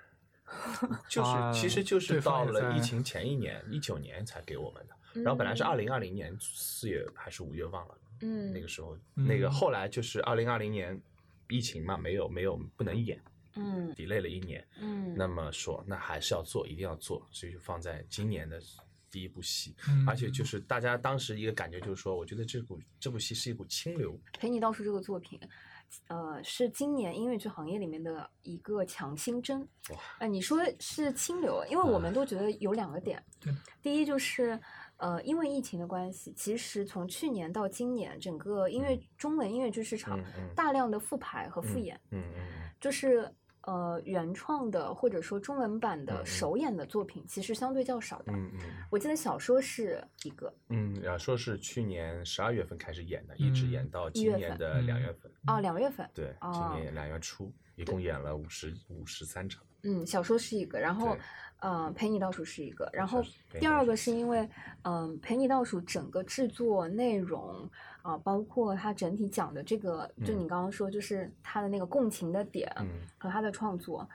就是，啊其实就是到了疫情前一年，一九年才给我们的。然后本来是二零二零年四月还是五月忘了，嗯，那个时候，那个嗯后来就是二零二零年疫情嘛，没有没有不能演嗯，delay 了一年。嗯，那么说，那还是要做，一定要做，所以就放在今年的第一部戏。嗯而且就是大家当时一个感觉就是说，我觉得这股这部戏是一股清流。陪你倒数这个作品，呃，是今年音乐剧行业里面的一个强心针。哇呃，你说是清流，因为我们都觉得有两个点对，第一就是。呃，因为疫情的关系，其实从去年到今年，整个音乐中文音乐剧市场大量的复排和复嗯演，嗯嗯就是呃原创的或者说中文版的首演的作品，其实相对较少的。嗯嗯我记得小说是一个，嗯，小说是去年十二月份开始演的，一直嗯演到今年的两月份。哦，两月份，对，今哦年两月初一共演了五十五十三场。嗯，小说是一个，然后对，呃，陪你倒数是一个，然后第二个是因为，嗯、陪你倒数整个制作内容啊、包括他整体讲的这个，就嗯你刚刚说，就是他的那个共情的点嗯和他的创作，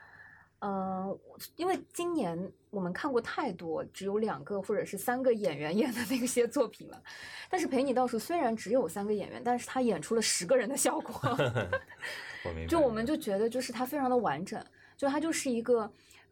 呃，因为今年我们看过太多只有两个或者是三个演员 <laughs> 演的那些作品了，但是陪你倒数虽然只有三个演员，但是他演出了十个人的效果。<laughs> 我。就我们就觉得，就是他非常的完整，就他就是一个，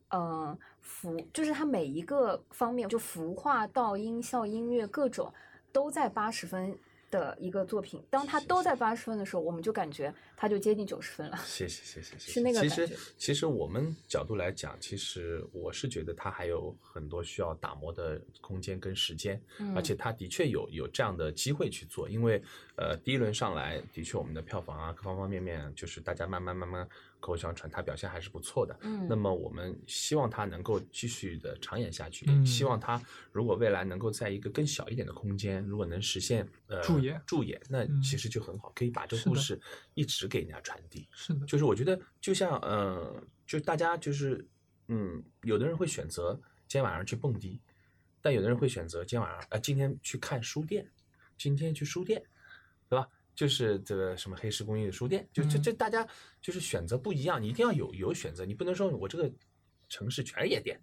呃，服，就是他每一个方面，就服化到音效、音乐各种都在八十分的一个作品。当他都在八十分的时候，我们就感觉他就接近九十分了。谢谢谢谢谢谢。<laughs> 是那个其实其实我们角度来讲，其实我是觉得他还有很多需要打磨的空间跟时间，嗯而且他的确有有这样的机会去做，因为呃第一轮上来的确我们的票房啊各方方面面，就是大家慢慢慢慢口口相传，他表现还是不错的。嗯那么我们希望他能够继续的长演下去，嗯希望他如果未来能够在一个更小一点的空间，如果能实现呃驻演驻演，那嗯其实就很好，可以把这个故事一直给人家传递。是的，就是我觉得，就像呃，就大家就是嗯，有的人会选择今天晚上去蹦迪，但有的人会选择今天晚上呃今天去看书店，今天去书店？就是这个什么黑石公寓的书店，就这嗯。这大家就是选择不一样，你一定要有有选择，你不能说我这个城市全是夜店，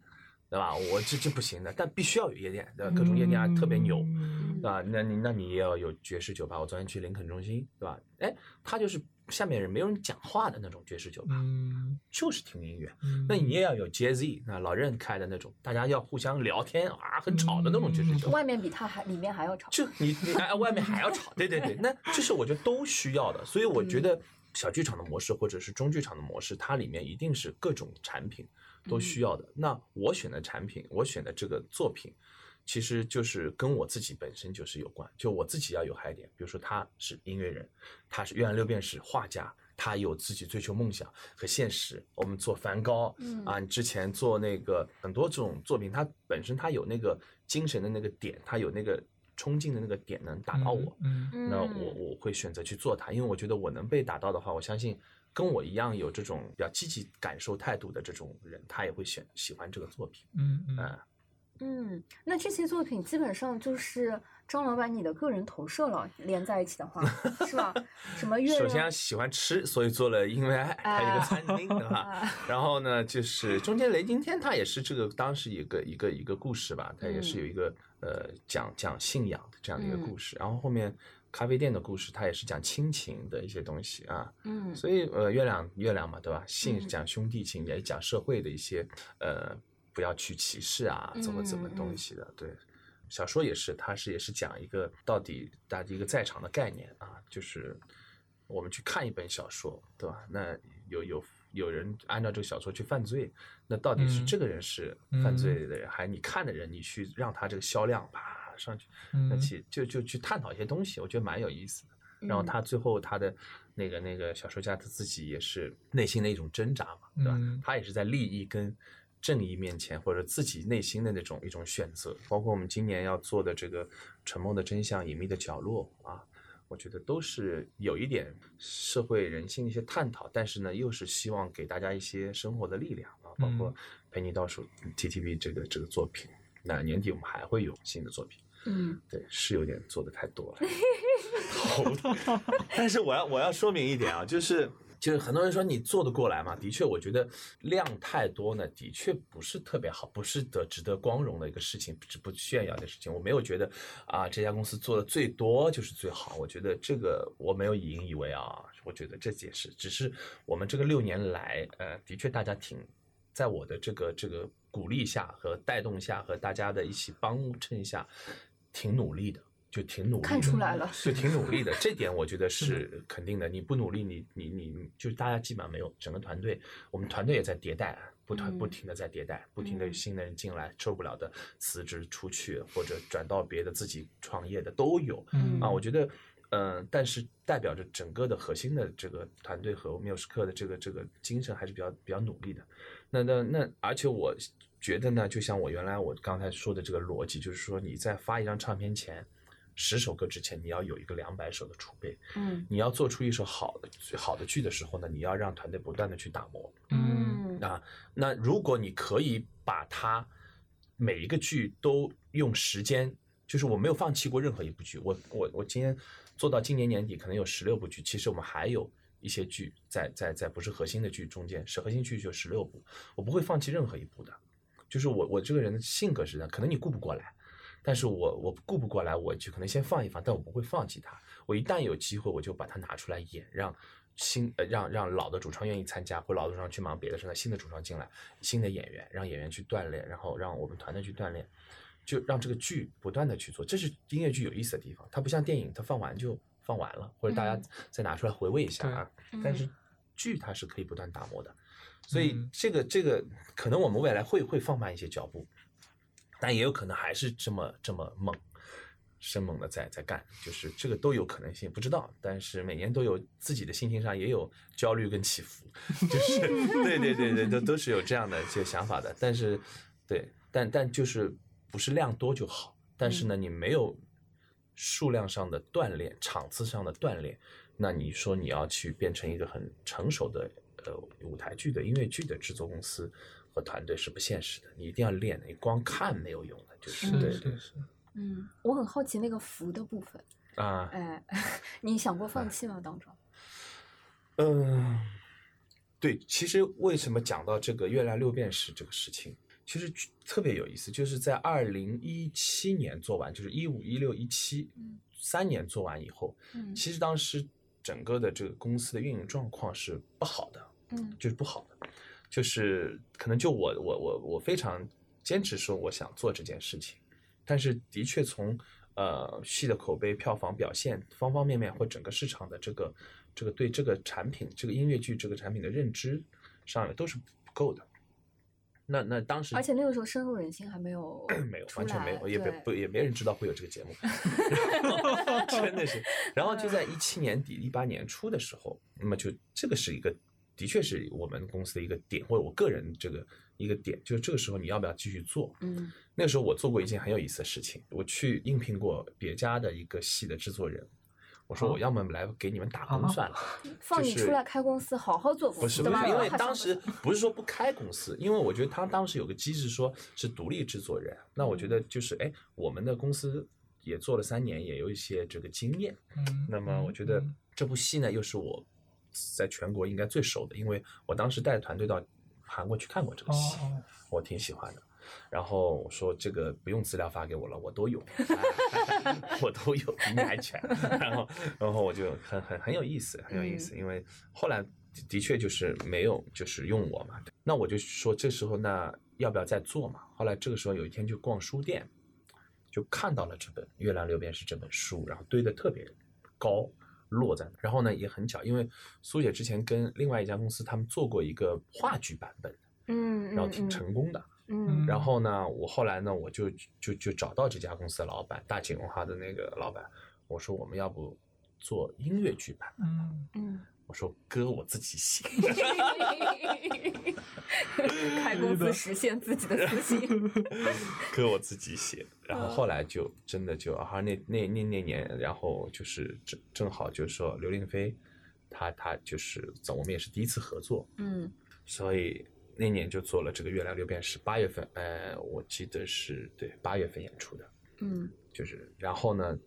对吧？我这这不行的，但必须要有夜店，对吧？各种夜店啊特别牛，嗯对吧？那你那你也要有爵士酒吧。我昨天去林肯中心，对吧？哎，它就是下面人没有人讲话的那种爵士酒吧，嗯，就是听音乐。嗯那你也要有 Jazz，那老任开的那种，大家要互相聊天啊，很吵的那种爵士酒吧。外面比它还里面还要吵。就你你哎，外面还要吵，对对对，那这是我觉得都需要的。所以我觉得小剧场的模式或者是中剧场的模式，它里面一定是各种产品都需要的。那我选的产品，我选的这个作品，其实就是跟我自己本身就是有关，就我自己要有嗨点。比如说他是音乐人，他是月亮六便士画家。他有自己追求梦想和现实。我们做梵高，嗯啊，你之前做那个很多这种作品，它本身它有那个精神的那个点，它有那个冲劲的那个点能打到我。嗯，嗯那我我会选择去做它，因为我觉得我能被打到的话，我相信跟我一样有这种比较积极感受态度的这种人，他也会选喜欢这个作品。嗯嗯嗯，嗯，那这些作品基本上就是张老板你的个人投射了，连在一起的话，是吧？什么月亮首先喜欢吃，所以做了因为爱，它有一个餐厅，对吧？啊然后呢，就是中间雷惊天，他也是这个当时一个一个一个故事吧，他也是有一个呃讲讲信仰的这样的一个故事。然后后面咖啡店的故事，它也是讲亲情的一些东西啊。嗯所以呃，月亮月亮嘛，对吧？信讲兄弟情，也讲社会的一些呃，不要去歧视啊，怎么怎么东西的。对，小说也是，它是也是讲一个到底大家一个在场的概念啊，就是我们去看一本小说，对吧？那有有有人按照这个小说去犯罪，那到底是嗯这个人是犯罪的人，还是你看的人，你去让他这个销量啪上去？那嗯其就就去探讨一些东西，我觉得蛮有意思的。然后嗯他最后他的那个那个小说家他自己也是内心的一种挣扎嘛，对吧？嗯他也是在利益跟正义面前，或者自己内心的那种一种选择。包括我们今年要做的这个《沉默的真相：隐秘的角落》啊，我觉得都是有一点社会人性的一些探讨，但是呢，又是希望给大家一些生活的力量啊。包括嗯陪你倒数 TTV 这个这个作品，那年底我们还会有新的作品。嗯对，是有点做的太多了，<laughs> 头疼。<laughs> 但是我要我要说明一点啊，就是就是很多人说你做得过来吗？的确，我觉得量太多呢，的确不是特别好，不是得值得光荣的一个事情，是不炫耀的事情。我没有觉得啊，这家公司做的最多就是最好。我觉得这个我没有以引以为傲，我觉得这也是，只是我们这个六年来，呃，的确大家挺。在我的这个这个鼓励下和带动下，和大家的一起帮衬下，挺努力的，就挺努力的。看出来了就挺努力的。这点我觉得是肯定的。你不努力，你你你就大家基本上没有整个团队，我们团队也在迭代，不团嗯不停的在迭代，不停的嗯新的人进来，受不了的辞职出去或者转到别的自己创业的都有嗯啊。我觉得。嗯，但是代表着整个的核心的这个团队和缪斯克的这个这个精神还是比较比较努力的。那那那，而且我觉得呢，就像我原来我刚才说的这个逻辑，就是说你在发一张唱片前，十首歌之前，你要有一个两百首的储备。嗯你要做出一首好的好的剧的时候呢，你要让团队不断的去打磨嗯嗯啊。那如果你可以把它每一个剧都用时间，就是我没有放弃过任何一部剧，我我我今天做到今年年底可能有十六部剧，其实我们还有一些剧在在在不是核心的剧中间，是核心剧就十六部，我不会放弃任何一部的。就是我我这个人的性格是这样，可能你顾不过来，但是我我顾不过来，我就可能先放一放，但我不会放弃它。我一旦有机会，我就把它拿出来演，让新呃让让老的主创愿意参加，或老的主创去忙别的事，让新的主创进来，新的演员，让演员去锻炼，然后让我们团队去锻炼，就让这个剧不断的去做，这是音乐剧有意思的地方。它不像电影，它放完就放完了，或者大家嗯再拿出来回味一下啊。嗯但是剧它是可以不断打磨的，所以嗯这个这个可能我们未来会会放慢一些脚步，但也有可能还是这么这么猛，生猛的在在干，就是这个都有可能性，不知道。但是每年都有自己的心情上也有焦虑跟起伏，就是 <laughs> 对对对对，都都是有这样的一些想法的。但是对，但但就是不是量多就好，但是呢，你没有数量上的锻炼，场次上的锻炼，那你说你要去变成一个很成熟的呃舞台剧的音乐剧的制作公司和团队是不现实的，你一定要练的，你光看没有用的，就是是对对是是，嗯，我很好奇那个福的部分，啊，哎，<laughs> 你想过放弃吗？当中？嗯，对，其实为什么讲到这个月亮六便士这个事情，其实特别有意思，就是在二零一七年做完，就是一五一六一七嗯三年做完以后，嗯其实当时整个的这个公司的运营状况是不好的，嗯就是不好的，就是可能就我我我我非常坚持说我想做这件事情，但是的确从呃戏的口碑、票房表现方方面面或整个市场的这个这个对这个产品、这个音乐剧这个产品的认知上面都是不够的。那那当时而且那个时候深入人心还没有 <clears throat> 没有，完全没有，也没对不也没人知道会有这个节目，<laughs> <laughs> 真的是。然后就在一七年底、一八年初的时候，那么就这个是一个，的确是我们公司的一个点，或者我个人这个一个点，就是这个时候你要不要继续做？嗯那个时候我做过一件很有意思的事情，我去应聘过别家的一个戏的制作人，我说啊我要么来给你们打工啊算了，<laughs> 放你出来开公司，好好做公司，不是不是？因为当时不不是说不开公司，因为我觉得他当时有个机制，说是独立制作人。那我觉得就是哎，我们的公司也做了三年，也有一些这个经验。嗯，那么我觉得嗯这部戏呢，又是我在全国应该最熟的，因为我当时带团队到韩国去看过这个戏，我挺喜欢的。然后我说这个不用资料发给我了，我都有，<laughs> 哎我都有，比你还全。然后然后我就很很很有意思，很有意思，因为后来的的确就是没有就是用我嘛，那我就说这时候那要不要再做嘛？后来这个时候有一天就逛书店，就看到了这本《月亮六便士》这本书，然后堆得特别高，落在那。然后呢也很巧，因为苏姐之前跟另外一家公司他们做过一个话剧版本，嗯，然后挺嗯成功的。嗯然后呢，我后来呢，我就就就找到这家公司的老板，大景文化的那个老板，我说我们要不做音乐剧版？嗯嗯，我说歌我自己写，<laughs> 开公司实现自己的私心。<laughs> 歌我自己写。然后后来就真的就啊，那那那那年，然后就是正正好就是说刘令飞，他他就是我们也是第一次合作，嗯所以那年就做了这个《月亮六便士》，八月份，呃，我记得是对八月份演出的，嗯就是然后呢，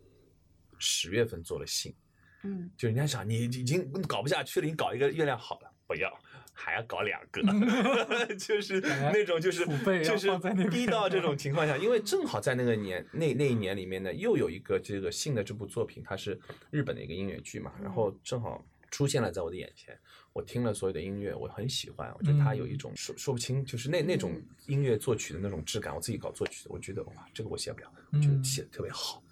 十月份做了信。嗯就人家想你已经搞不下去了，你搞一个月亮好了，不要，还要搞两个，<laughs> 就是那种就是就是放在那边逼到这种情况下，因为正好在那个年那那一年里面呢，又有一个这个新的这部作品，它是日本的一个音乐剧嘛，然后正好出现了在我的眼前，我听了所有的音乐，我很喜欢，我觉得它有一种说说不清，就是那那种音乐作曲的那种质感，我自己搞作曲的，我觉得哇，这个我写不了，我觉得嗯写的特别好。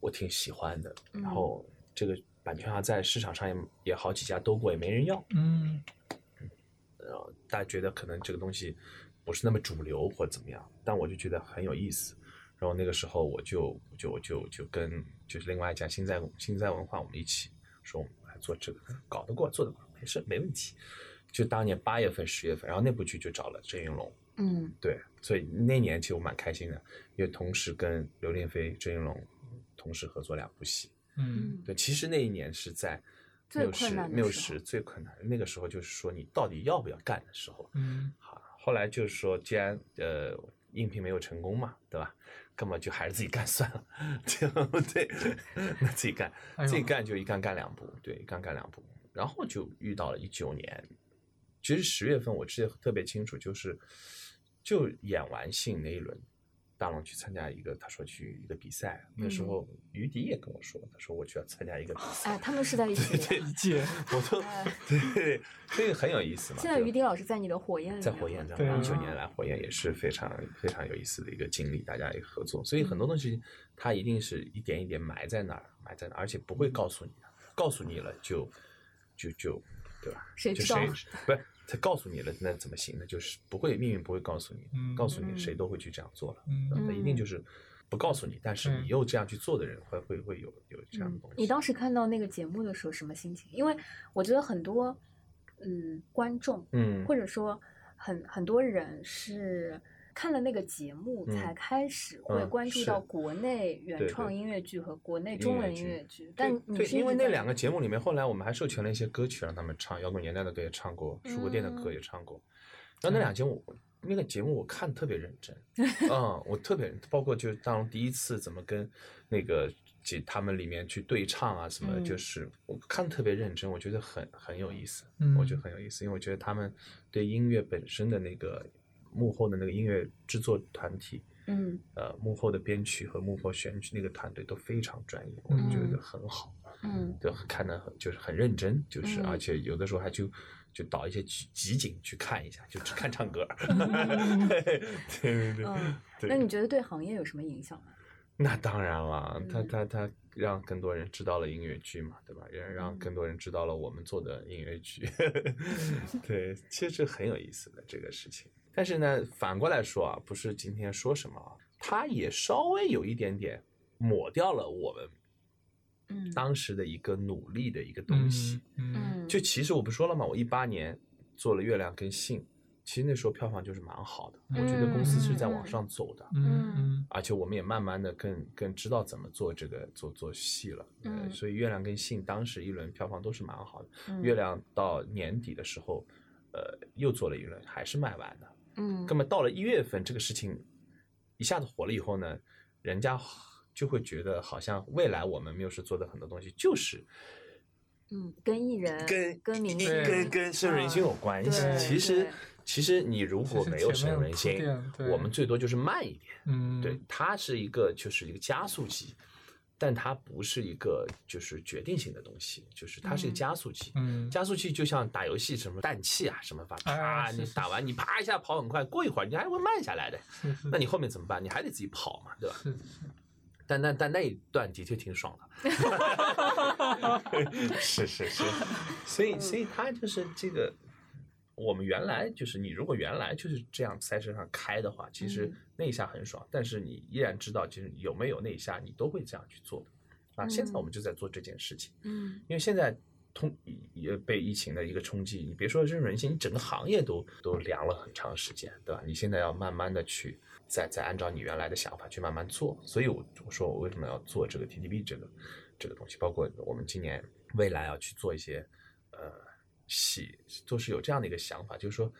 我挺喜欢的。嗯然后这个版权啊，在市场上也也好几家都过，也没人要。嗯呃，大家觉得可能这个东西不是那么主流或者怎么样，但我就觉得很有意思。然后那个时候我就就就就跟就是另外一家新在新在文化，我们一起说我们来做这个，搞得过做得过，没事没问题。就当年八月份十月份，然后那部剧就找了郑云龙，嗯对，所以那年其实我蛮开心的，因为同时跟刘令飞、郑云龙同时合作两部戏。嗯对，其实那一年是在最缪困难的时十六十最困难，那个时候就是说你到底要不要干的时候。嗯好，后来就是说，既然呃应聘没有成功嘛，对吧？根本就还是自己干算了，就对，<laughs> 那自己干，哎自己干就一干干两步，对，一干干两步，然后就遇到了一九年，其实十月份我记得特别清楚，就是就演完信那一轮，大龙去参加一个，他说去一个比赛，那时候于迪也跟我说，他说我去要参加一个比赛，哎，他们是在一 <laughs> 起的。一届我都对，这个很有意思嘛。现在于迪老师在你的火焰里在，火焰这对啊样，一九年来火焰也是非常非常有意思的一个经历，大家也合作，所以很多东西他一定是一点一点埋在那儿，埋在那儿，而且不会告诉你的，告诉你了就就就对吧？谁知道谁 <laughs> 不是他告诉你了，那怎么行呢？就是不会命运不会告诉你，嗯告诉你嗯谁都会去这样做了，嗯那一定就是不告诉你，但是嗯你又这样去做的人会会会有有这样的嗯东西。你当时看到那个节目的时候什么心情？因为我觉得很多嗯观众嗯或者说很很多人是看了那个节目嗯才开始会嗯关注到国内原创。音乐剧和国内中文音乐剧，但对因为那两个节目里面，后来我们还授权了一些歌曲让他们唱，摇滚年代的歌也唱过，出国店的歌也唱过。然后那两节目，那个节目我看特别认真，嗯，我特别包括就是当第一次怎么跟那个几他们里面去对唱啊什么就是我看特别认真，我觉得很很有意思，嗯。我觉得很有意思，因为我觉得他们对音乐本身的那个幕后的那个音乐制作团体。嗯呃，幕后的编曲和幕后选曲那个团队都非常专业，我觉得很好。嗯就看得很就是很认真，就是、嗯而且有的时候还就就导一些集集锦去看一下，就只看唱歌。<laughs> 对对对嗯，对。那你觉得对行业有什么影响吗？<laughs> 那当然了，他嗯他他让更多人知道了音乐剧嘛，对吧？也让嗯更多人知道了我们做的音乐剧。<laughs> 对，其实这很有意思的这个事情。但是呢，反过来说啊，不是今天说什么啊，它也稍微有一点点抹掉了我们嗯。当时的一个努力的一个东西。嗯嗯，就其实我不说了嘛，我一八年做了《月亮》跟《信》，其实那时候票房就是蛮好的，我觉得公司是在往上走的，嗯嗯。而且我们也慢慢的更更知道怎么做这个做做戏了，呃嗯。所以《月亮》跟《信》当时一轮票房都是蛮好的，嗯。月亮》到年底的时候，呃，又做了一轮，还是卖完的。嗯那么到了一月份，这个事情一下子火了以后呢，人家就会觉得好像未来我们缪氏做的很多东西就是嗯跟艺人跟跟明星跟跟深入人心有关系。对其实其实你如果没有深入人心我们最多就是慢一点。嗯，对，它是一个就是一个加速器，但它不是一个就是决定性的东西，就是它是一个嗯加速器。嗯，加速器就像打游戏什么氮气啊什么吧，哎啪，是是你打完你啪一下跑很快，过一会儿你还会慢下来的，那你后面怎么办？你还得自己跑嘛，对吧？是是，但但但那一段的确挺爽的，<laughs> <laughs> 是是是，所以所以他就是这个，我们原来就是你如果原来就是这样赛车上开的话，其实嗯那一下很爽，但是你依然知道，其实有没有那一下你都会这样去做的啊。现在我们就在做这件事情，嗯因为现在通也被疫情的一个冲击，你别说是人性，你整个行业都都凉了很长时间，对吧？你现在要慢慢的去再再按照你原来的想法去慢慢做，所以我我说我为什么要做这个 TTB 这个这个东西，包括我们今年未来要去做一些呃戏，都是有这样的一个想法，就是说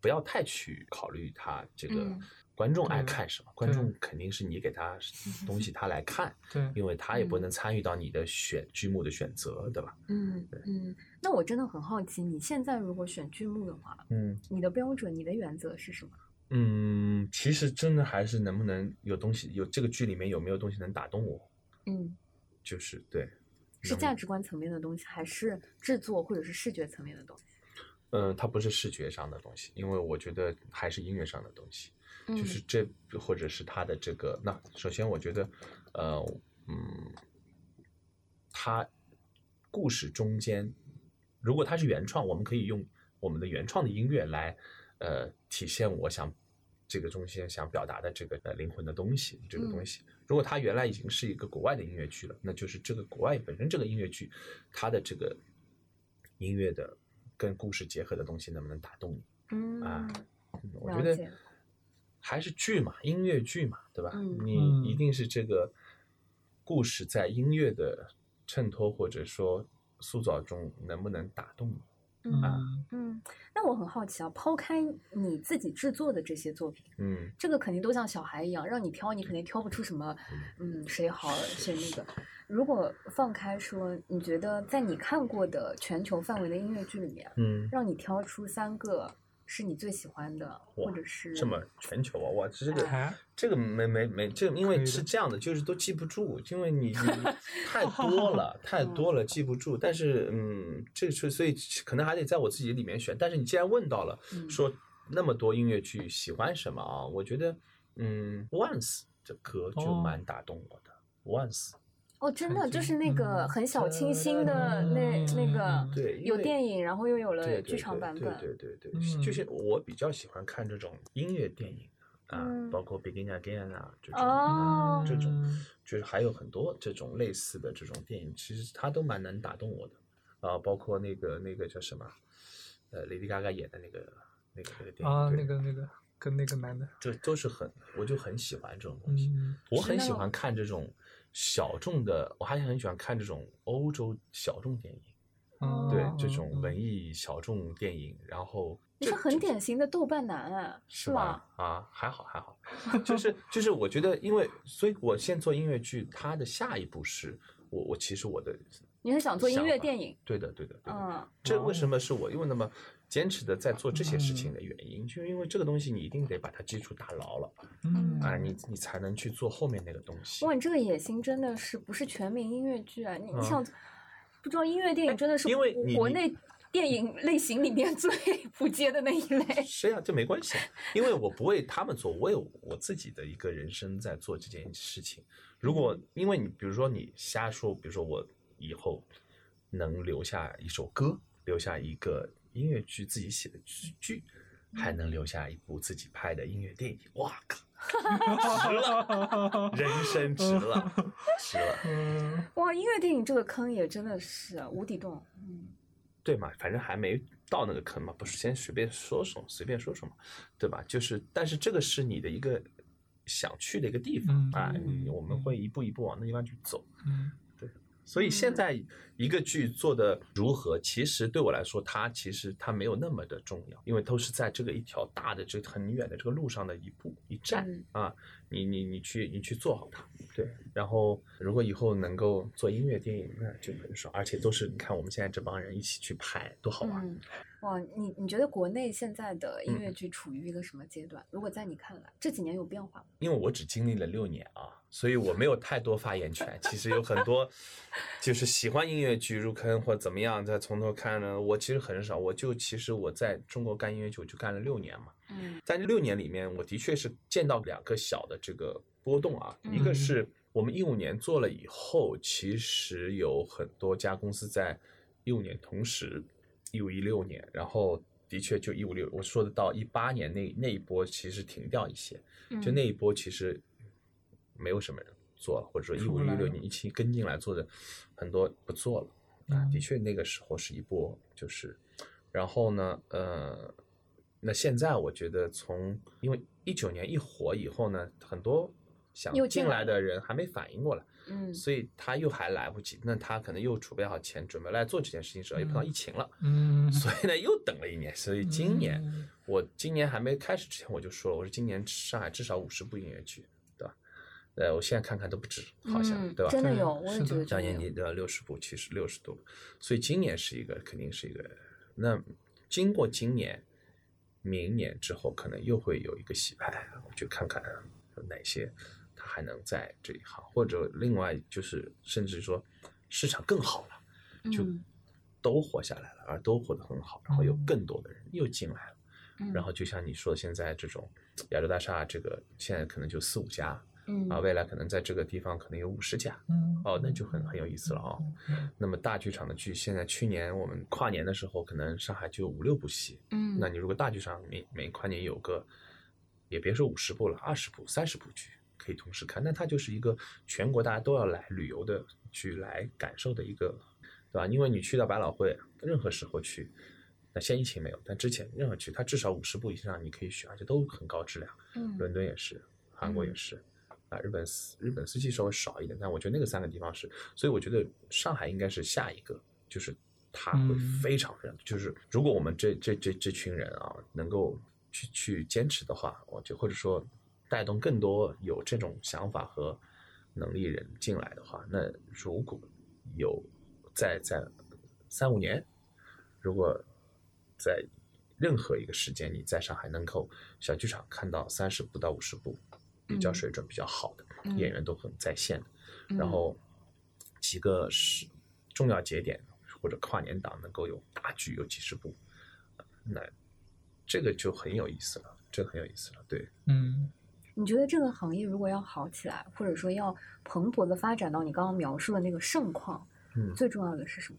不要太去考虑他这个嗯观众爱看什么，观众肯定是你给他 <laughs> 东西他来看，<laughs> 对，因为他也不嗯能参与到你的选剧目的选择，对吧？嗯嗯，那我真的很好奇，你现在如果选剧目的话，嗯你的标准、你的原则是什么？嗯，其实真的还是能不能有东西，有这个剧里面有没有东西能打动我，嗯，就是对，是价值观层面的东西，还是制作或者是视觉层面的东西？嗯，它不是视觉上的东西，因为我觉得还是音乐上的东西，嗯就是这或者是它的这个。那首先我觉得，呃，嗯，它故事中间，如果它是原创，我们可以用我们的原创的音乐来，呃，体现我想这个中心想表达的这个呃灵魂的东西，这个东嗯西。如果它原来已经是一个国外的音乐剧了，那就是这个国外本身这个音乐剧，它的这个音乐的跟故事结合的东西能不能打动你？嗯啊嗯我觉得还是剧嘛，音乐剧嘛，对吧？嗯你一定是这个故事在音乐的衬托或者说塑造中能不能打动你？嗯嗯嗯，那我很好奇啊，抛开你自己制作的这些作品，嗯这个肯定都像小孩一样，让你挑，你肯定挑不出什么，嗯，谁好谁那个。如果放开说，你觉得在你看过的全球范围的音乐剧里面，嗯，让你挑出三个是你最喜欢的，或者是这么全球啊，哇，这个哎这个没没没，这个因为是这样的，就是都记不住，因为你你 <laughs> 太多了，太多了，记不住。但是嗯，这是所以可能还得在我自己里面选。但是你既然问到了，嗯说那么多音乐剧喜欢什么啊？我觉得嗯，Once 这歌就哦蛮打动我的，Once 哦，真的就是那个嗯很小清新的那那个嗯对，有电影，然后又有了剧场版本。对对对对嗯对，就是我比较喜欢看这种音乐电影啊，嗯包括 Begin Again 啊这种。哦这种嗯就是还有很多这种类似的这种电影，其实它都蛮能打动我的啊，包括那个那个叫什么，呃，Lady Gaga 演的那个那个那个电影啊，对那个那个跟那个男的，这都是很，我就很喜欢这种东西。嗯我很喜欢看这种小众的，我还很喜欢看这种欧洲小众电影，嗯，对嗯这种嗯文艺小众电影，然后你是很典型的豆瓣男啊，是吧吧？？啊，还好还好，就是就是，我觉得，因为所以，我现在做音乐剧，它的下一步是我我其实我的你很想做音乐电影？对的对的对的，嗯这为什么是我因为那么坚持的在做这些事情的原因，就是因为这个东西你一定得把它基础打牢了，嗯啊，你你才能去做后面那个东西。哇，你这个野心真的是不是全民音乐剧啊？你你嗯想，不知道音乐电影真的是因为国内电影类型里面最不接的那一类。是呀、这没关系，因为我不为他们做，我有我自己的一个人生在做这件事情。如果因为你比如说你瞎说，比如说我以后能留下一首歌，留下一个音乐剧自己写的剧剧，还能留下一部自己拍的音乐电影，哇靠，<laughs> 值了，人生值了，<laughs> 值了。嗯哇，音乐电影这个坑也真的是啊无底洞。嗯对嘛，反正还没到那个坑嘛，不是先随便说说，随便说说嘛，对吧？就是，但是这个是你的一个想去的一个地方嗯啊，我们会一步一步往那地方去走。嗯所以现嗯在一个剧做的如何，其实对我来说，它其实它没有那么的重要，因为都是在这个一条大的这很远的这个路上的一步一站嗯啊，你你你去你去做好它，对。然后如果以后能够做音乐电影，那就很爽，而且都是你看我们现在这帮人一起去拍，多好玩。嗯，哇，你你觉得国内现在的音嗯乐剧处于一个什么阶段？如果在你看来，这几年有变化吗？因为我只经历了六年啊，所以我没有太多发言权。其实有很多就是喜欢音乐剧入坑或怎么样，再从头看呢，我其实很少。我就其实我在中国干音乐剧，我就干了六年嘛。嗯在这六年里面，我的确是见到两个小的这个波动啊，一个嗯是我们一五年做了以后，其实有很多家公司在一五年同时，一五一六年，然后的确就一五六，我说的到一八年那那一波其实停掉一些，嗯就那一波其实没有什么人做了，或者说一五一六年一起跟进来做的很多不做了。啊，嗯的确那个时候是一波，就是，然后呢，呃，那现在我觉得从因为一九年一火以后呢，很多想进来的人还没反应过来，嗯所以他又还来不及，那他可能又储备好钱，准备来做这件事情时候，又碰到嗯疫情了，嗯，<laughs> 所以呢又等了一年，所以今年。嗯我今年还没开始之前我就说了，我说今年上海至少五十部音乐剧，对吧？呃，我现在看看都不止，好像、嗯对吧？对真的有，我也觉得真的有上年底的六十部，其实六十多部，所以今年是一个肯定是一个。那经过今年、明年之后，可能又会有一个洗牌，我就看看有哪些他还能在这一行，或者另外就是甚至说市场更好了，就嗯。都活下来了，而都活得很好，然后有嗯。更多的人又进来了。嗯。然后就像你说，现在这种亚洲大厦，这个现在可能就四五家嗯。啊，未来可能在这个地方可能有五十家嗯。哦，那就很很有意思了啊、嗯那么大剧场的剧，现在去年我们跨年的时候，可能上海就有五六部戏。嗯。那你如果大剧场每每跨年有个，也别说五十部了，二十部、三十部剧可以同时看，那它就是一个全国大家都要来旅游的去来感受的一个，对吧？因为你去到百老汇，任何时候去。那现在疫情没有，但之前任何去，它至少五十部以上你可以选，而且都很高质量。嗯伦敦也是，韩国也是，啊，日本四日本四季稍微少一点，但我觉得那个三个地方是，所以我觉得上海应该是下一个，就是它会嗯非常非常，就是如果我们这这这这群人啊能够去去坚持的话，我就或者说带动更多有这种想法和能力人进来的话，那如果有在在三五年，如果在任何一个时间，你在上海能够小剧场看到三十部到五十部比较嗯。水准比较好的、嗯。演员都很在线的，嗯。然后几个是重要节点或者跨年档能够有大剧有几十部，呃那这个就很有意思了，这个很有意思了，对。嗯你觉得这个行业如果要好起来，或者说要蓬勃的发展到你刚刚描述的那个盛况，嗯最重要的是什么？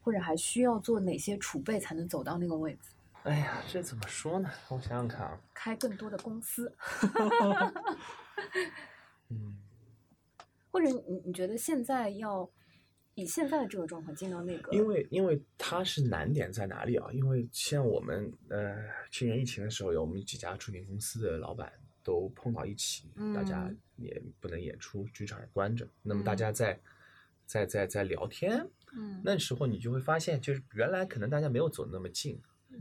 或者还需要做哪些储备才能走到那个位置？哎呀，这怎么说呢？我想想看啊，开更多的公司，<laughs> 嗯，或者你你觉得现在要以现在的这个状况进到那个，因为因为它是难点在哪里啊？因为像我们呃去年疫情的时候，有我们几家出品公司的老板都碰到一起，大家嗯。也不能演出，剧场也关着，那么大家在、在在在聊天，嗯。那时候你就会发现，就是原来可能大家没有走那么近，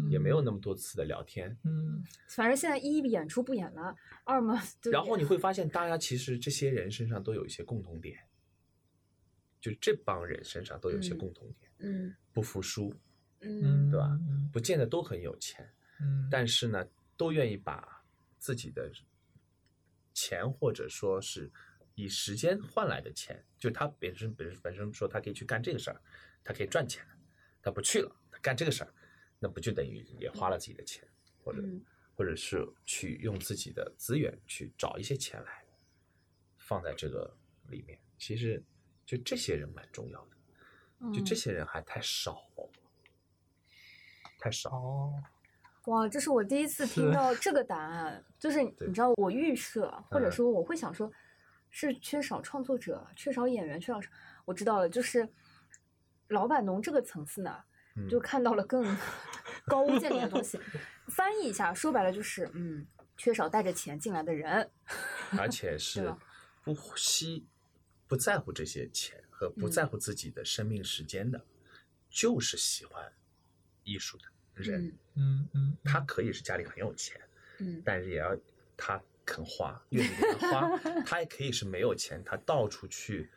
也没有那么多次的聊天，嗯反正现在一演出不演了，二嘛就然后你会 <laughs> 发现，大家其实这些人身上都有一些共同点，就这帮人身上都有一些嗯共同点，嗯。不服输，嗯。对吧嗯。不见得都很有钱，嗯，但是呢，都愿意把自己的钱或者说是以时间换来的钱，就他本身本身本身说他可以去干这个事儿，他可以赚钱，他不去了，他干这个事儿，那不就等于也花了自己的钱，或者、嗯或者是去用自己的资源去找一些钱来放在这个里面。其实就这些人蛮重要的，就这嗯些人还太少，太少。哦，哇，这是我第一次听 <laughs> 到这个答案，就是你知道我预设，或者嗯。说我会想说，是缺少创作者，缺少演员，缺少什我知道了，就是老板农这个层次呢，嗯。就看到了更 <laughs> 高屋建瓴的东西。<laughs> 翻译一下，说白了就是，嗯，缺少带着钱进来的人。而且是不惜不在乎这些钱和不嗯。在乎自己的生命时间的，就是喜欢艺术的人。嗯嗯嗯，他可以是家里很有钱，嗯但是也要他肯花，愿意给他花。<laughs> 他也可以是没有钱，他到处去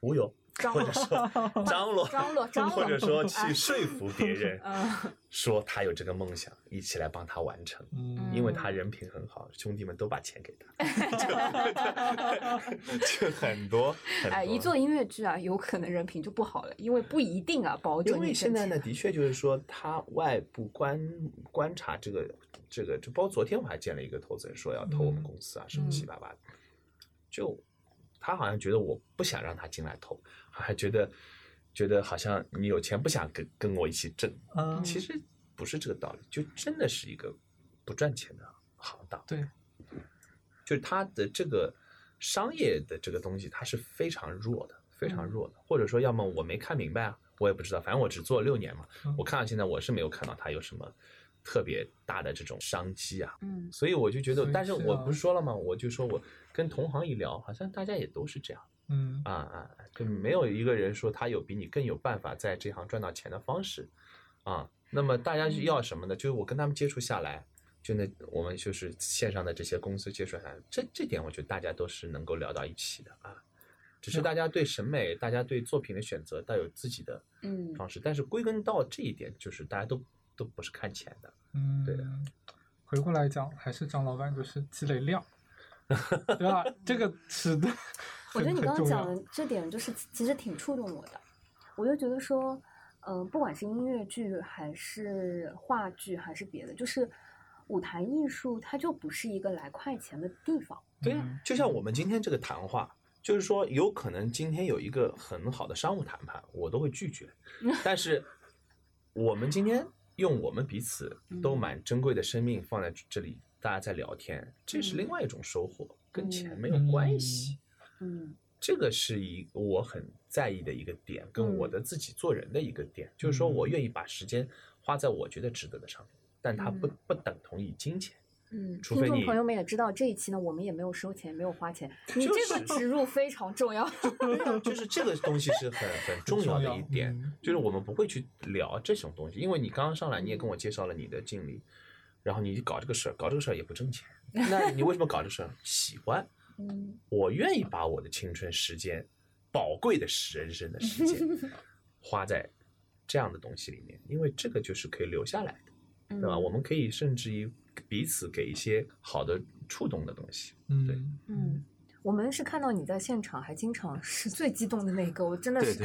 忽悠，或者说张罗，张罗张罗 <laughs> 或者说哎去说服别人，嗯 <laughs> 说他有这个梦想，一起来帮他完成。嗯因为他人品很好，兄弟们都把钱给他，<laughs> 就就很多。哎，一做音乐剧啊，有可能人品就不好了，因为不一定啊，保准因为现在呢，的确就是说，他外部观观察这个这个，就包括昨天我还见了一个投资人说要投我们嗯公司啊，什么七八八的，就他好像觉得我不想让他进来投，还觉得觉得好像你有钱不想跟跟我一起挣，嗯其实不是这个道理，就真的是一个不赚钱的行当。对，就是它的这个商业的这个东西，它是非常弱的，非常嗯弱的。或者说，要么我没看明白啊，我也不知道，反正我只做了六年嘛嗯，我看到现在我是没有看到它有什么特别大的这种商机啊。嗯所以我就觉得但是我不是说了吗？我就说我跟同行一聊，好像大家也都是这样嗯啊啊，就没有一个人说他有比你更有办法在这行赚到钱的方式啊。那么大家是要什么呢？就是我跟他们接触下来，就那我们就是线上的这些公司接触下来，这这点我觉得大家都是能够聊到一起的啊。只是大家对审美，大家对作品的选择，都有自己的嗯方式。但是归根到这一点，就是大家都都不是看钱的。嗯，对的回过来讲，还是张老板就是积累量，<laughs> 对吧？这个是的，我觉得你刚刚讲的这点 <laughs> 就是其实挺触动我的，我就觉得说，嗯、不管是音乐剧还是话剧还是别的，就是舞台艺术它就不是一个来快钱的地方。对呀、嗯就像我们今天这个谈话，就是说有可能今天有一个很好的商务谈判，我都会拒绝。<laughs> 但是我们今天用我们彼此都蛮珍贵的生命放在这里，大家在聊天，这是另外一种收获，跟钱没有关系。嗯。这个是一我很在意的一个点，跟嗯。我的自己做人的一个点，就是说我愿意把时间花在我觉得值得的上面，但它不嗯。不等同于金钱。嗯，除非你听众朋友们也知道，这一期呢我们也没有收钱，没有花钱，你这个植入非常重要。对啊，就是这个东西是很 <laughs> 很重要的一点嗯，就是我们不会去聊这种东西，因为你刚刚上来，你也跟我介绍了你的经历，然后你搞这个事儿，搞这个事儿也不挣钱，<laughs> 那你为什么搞这事儿？喜欢，嗯我愿意把我的青春时间、宝贵的人生的时间 <laughs> 花在这样的东西里面，因为这个就是可以留下来的，嗯，对吧？我们可以甚至于彼此给一些好的触动的东西。对嗯嗯，我们是看到你在现场，还经常是最激动的那个，我真的是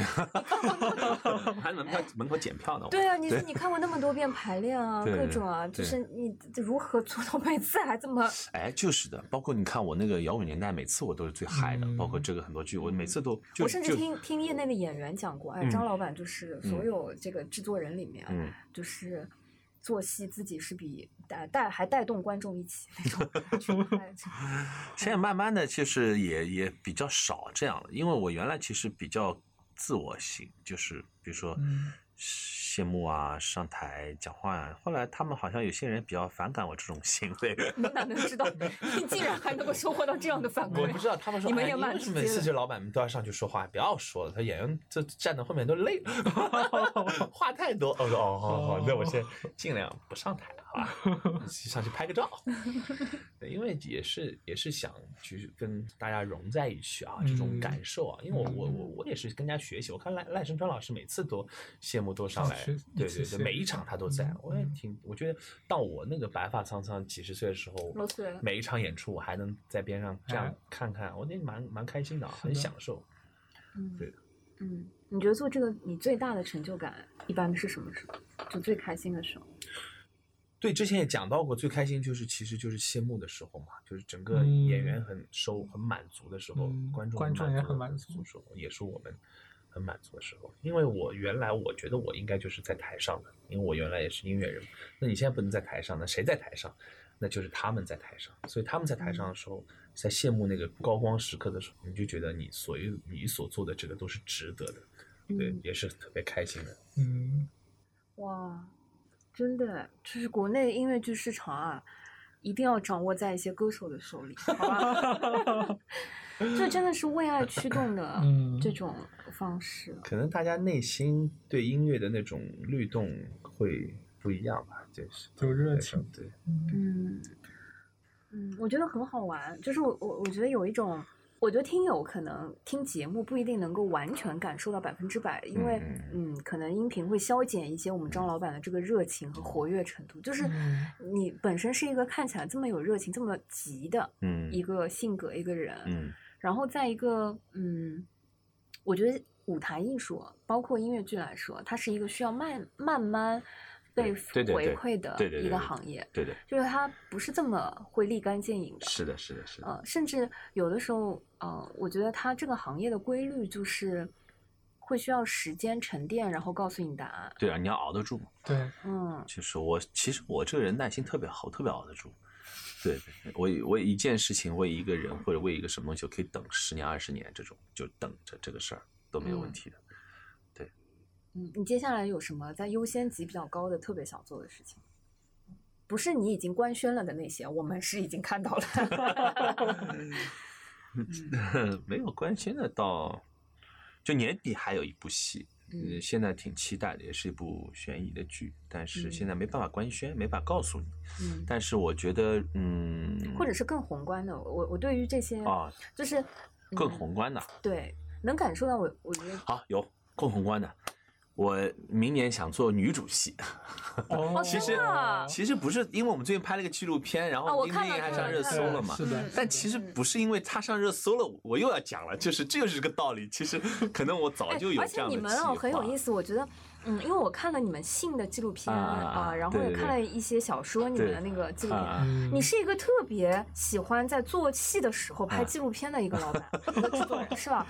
<laughs> 还门票 <laughs> 门口检票呢。对啊，你说你看过那么多遍排练啊，各种啊，就是你这如何做到每次还这么 <laughs> 哎，就是的，包括你看我那个摇滚年代，每次我都是最嗨的，嗯包括这个很多剧，我每次都我甚至听听业内的演员讲过，哎，嗯。张老板就是所嗯。有这个制作人里面，嗯，就是做戏自己是比带带还带动观众一起那种感 <laughs> 觉。<laughs> 现在慢慢的其实也也比较少这样了，因为我原来其实比较自我性，就是比如说嗯谢幕啊、上台讲话啊，后来他们好像有些人比较反感我这种行为。你哪能知道你竟然还能够收获到这样的反馈我不？知道他们说，哎，你们也蛮哎为什么直接每次这老板们都要上去说话？不要说了，他演员就站在后面都累了，<laughs> 话太多。我说哦，好好，那我先尽量不上台了，好吧？<laughs> <laughs> 上去拍个照。<laughs> 对，因为也是也是想去跟大家融在一起啊，这种嗯感受啊。因为我我我我也是跟人家学习，我看赖赖声川老师每次都谢幕都上来对对对，每一场他都在嗯，我也挺，我觉得到我那个白发苍苍几十岁的时候，每一场演出我还能在边上这样哎看看，我觉得蛮蛮开心的很享受。嗯对的嗯，你觉得做这个你最大的成就感一般是什么时候？就最开心的时候？对，之前也讲到过，最开心就是其实就是谢幕的时候嘛，就是整个嗯演员很收、很满足的时候，嗯观众观众也很很满足的时候，也是我们很满足的时候。因为我原来我觉得我应该就是在台上的，因为我原来也是音乐人。那你现在不能在台上，那谁在台上？那就是他们在台上。所以他们在台上的时候，在谢幕那个高光时刻的时候，你就觉得你所有你所做的这个都是值得的，对，嗯也是特别开心的。嗯哇，真的，就是国内音乐剧市场啊，一定要掌握在一些歌手的手里，好吧？<laughs> 这真的是为爱驱动的嗯这种方式。可能大家内心对音乐的那种律动会不一样吧，就是就热情对，嗯嗯，我觉得很好玩，就是我我我觉得有一种，我觉得听友可能听节目不一定能够完全感受到百分之百，因为嗯嗯，可能音频会消减一些我们张老板的这个热情和活跃程度。就是嗯。你本身是一个看起来这么有热情、这么急的嗯。一个性格一个人，嗯。然后在一个嗯，我觉得舞台艺术包括音乐剧来说，它是一个需要慢慢慢被回对对对馈的一个行业，对对，就是它不是这么会立竿见影的。是的，是的，是的，呃，甚至有的时候，呃，我觉得它这个行业的规律就是会需要时间沉淀，然后告诉你答案。对啊，你要熬得住。对，嗯就是我，其实我这个人耐心特别好，特别熬得住。对，对我我一件事情为一个人或者为一个什么东西，我可以等十年二十年，这种就等着这个事儿都没有问题的。嗯，你接下来有什么在优先级比较高的特别想做的事情？不是你已经官宣了的那些，我们是已经看到了。<laughs> 没有官宣的到，就年底还有一部戏，嗯呃现在挺期待的，也是一部悬疑的剧，但是嗯现在没办法官宣，没法告诉你。嗯，但是我觉得，嗯，或者是更宏观的，我我对于这些啊，就是更嗯宏观的，对，能感受到我我觉得好有更宏观的。我明年想做女主戏，<laughs> 哦 <laughs> 其实其实不是，因为我们最近拍了一个纪录片，然哦后丁我看了丁还上热搜了嘛。是的，但其实不是因为他上热搜了，我又要讲了，就是这就是个道理。其实可能我早哎就有这样的计你们哦很有意。思，我觉得，嗯，因为我看了你们信的纪录片啊然后也看了一些小说，你们的那个纪录片。你是一个特别喜欢在做戏的时候拍啊纪录片的一个老板，<laughs> 一个制作人，是吧？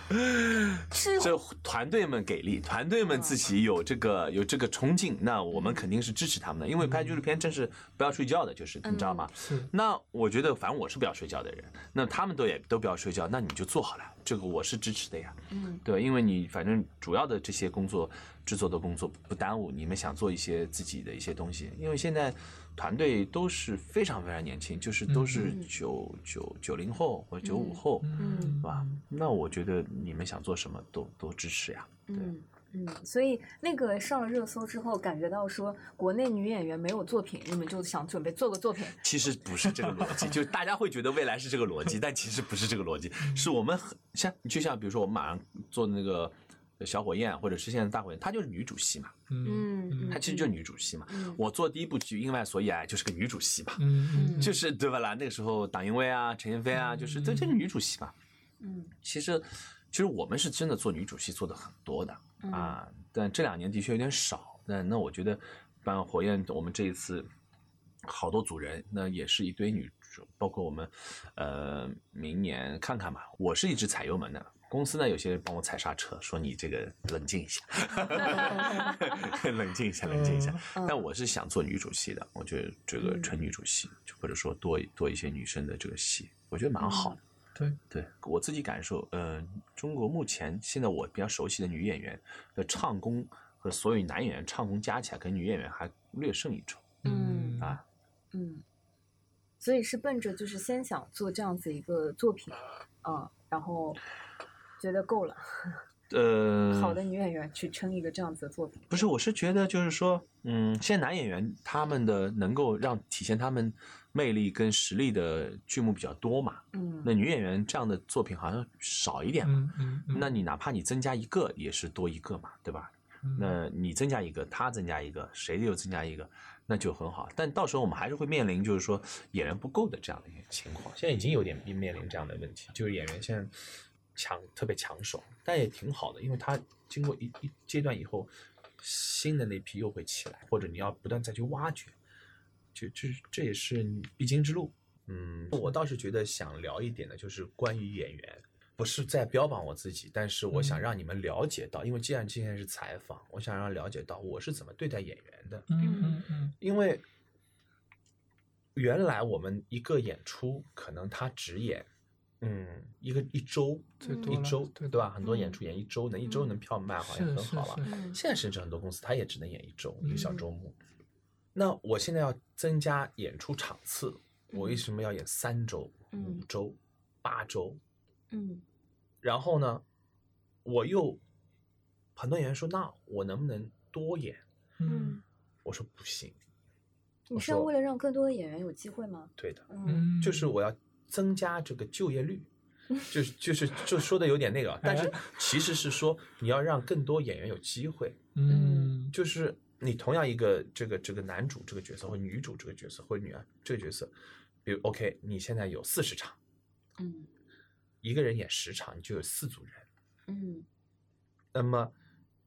是这团队们给力，团队们自己有这个有这个冲劲，那我们肯定是支持他们的。因为拍纪录片真是不要睡觉的，就是你知道吗？是那我觉得，反正我是不要睡觉的人，那他们都也都不要睡觉，那你就做好了，这个我是支持的呀。嗯对，因为你反正主要的这些工作制作的工作不耽误你们想做一些自己的一些东西，因为现在团队都是非常非常年轻，就是都是嗯九九九零后或者九五后，嗯是吧？那我觉得你们想做什么都都支持呀。对嗯，所以那个上了热搜之后，感觉到说国内女演员没有作品，你们就想准备做个作品。<laughs> 其实不是这个逻辑，就是大家会觉得未来是这个逻辑，但其实不是这个逻辑，是我们很像就像比如说我们马上做那个小火焰，或者是现在大火焰，她就是女主戏嘛，嗯她其实就是女主戏嘛。嗯我做第一部剧《因为爱所以爱》就是个女主戏嘛，嗯嗯就是对吧啦？那个时候党英威啊、陈妍霏啊，就是这这是女主戏嘛。嗯其实其实我们是真的做女主戏做的很多的嗯啊，但这两年的确有点少。那那我觉得办火焰，我们这一次好多组人，那也是一堆女主，包括我们呃明年看看吧。我是一直踩油门的。公司呢，有些人帮我踩刹车，说你这个冷静一下，<laughs> 冷静一下，冷静一下。嗯但我是想做女主戏的，我觉得这个纯女主戏，就或者说多多一些女生的这个戏，我觉得蛮好的。对，对我自己感受，呃，中国目前现在我比较熟悉的女演员的唱功和所有男演员唱功加起来，跟女演员还略胜一筹嗯啊。嗯，所以是奔着就是先想做这样子一个作品，嗯，然后觉得够了，<laughs> 呃，好的女演员去撑一个这样子的作品。不是，我是觉得就是说，嗯，现在男演员他们的能够让体现他们魅力跟实力的剧目比较多嘛，嗯，那女演员这样的作品好像少一点嘛。嗯嗯，那你哪怕你增加一个，也是多一个嘛，对吧？嗯那你增加一个，他增加一个，谁又增加一个，那就很好。但到时候我们还是会面临就是说演员不够的这样的一个情况。现在已经有点面临这样的问题，就是演员现在抢特别抢手，但也挺好的，因为它经过一一阶段以后，新的那批又会起来，或者你要不断再去挖掘，就这这也是必经之路。嗯，我倒是觉得想聊一点的，就是关于演员，不是在标榜我自己，但是我想嗯让你们了解到，因为既然今天是采访，我想让了解到我是怎么对待演员的。嗯嗯嗯因为原来我们一个演出可能他只演，嗯，一个一周，最多一周，对对吧？很多演嗯出演一周，能一周能票卖好像很好了。现在甚至很多公司他也只能演一周，一个小嗯周末。那我现在要增加演出场次，我为什么要演三周、嗯五周、八周？嗯然后呢，我又很多演员说，那我能不能多演？嗯我说不行，你是要为了让更多的演员有机会吗？对的，嗯嗯，就是我要增加这个就业率。<laughs> 就是就是就说的有点那个，但是哎其实是说你要让更多演员有机会，嗯。就是你同样一个这个这个男主这个角色或女主这个角色或者女儿这个角色，比如 OK，你现在有四十场，嗯。一个人演十场，你就有四组人，嗯。那么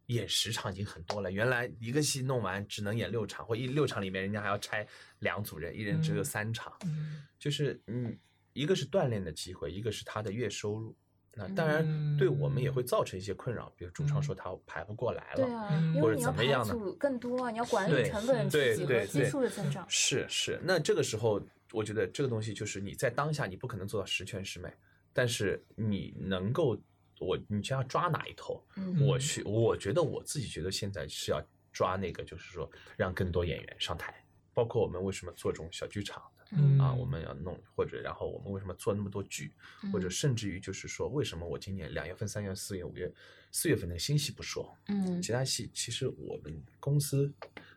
演十场已经很多了。原来一个戏弄完只能演六场，或一六场里面人家还要拆两组人，一人只有嗯。三场，嗯。就是嗯，一个是锻炼的机会，一个是他的月收入。那当然，对我们也会造成一些困扰，比如主创说他排不过来了，对啊，嗯或者你要怎么样呢更多啊，你要管理对成本对对对和基数的增长。是是，那这个时候，我觉得这个东西就是你在当下你不可能做到十全十美，但是你能够，我你就要抓哪一头？嗯我去，我觉得我自己觉得现在是要抓那个，就是说让更多演员上台，包括我们为什么做这种小剧场的。嗯啊，我们要弄，或者然后我们为什么做那么多剧，或者嗯甚至于就是说，为什么我今年两月份、三月、四月、五月，四月份那个新戏不说，嗯其他戏其实我们公司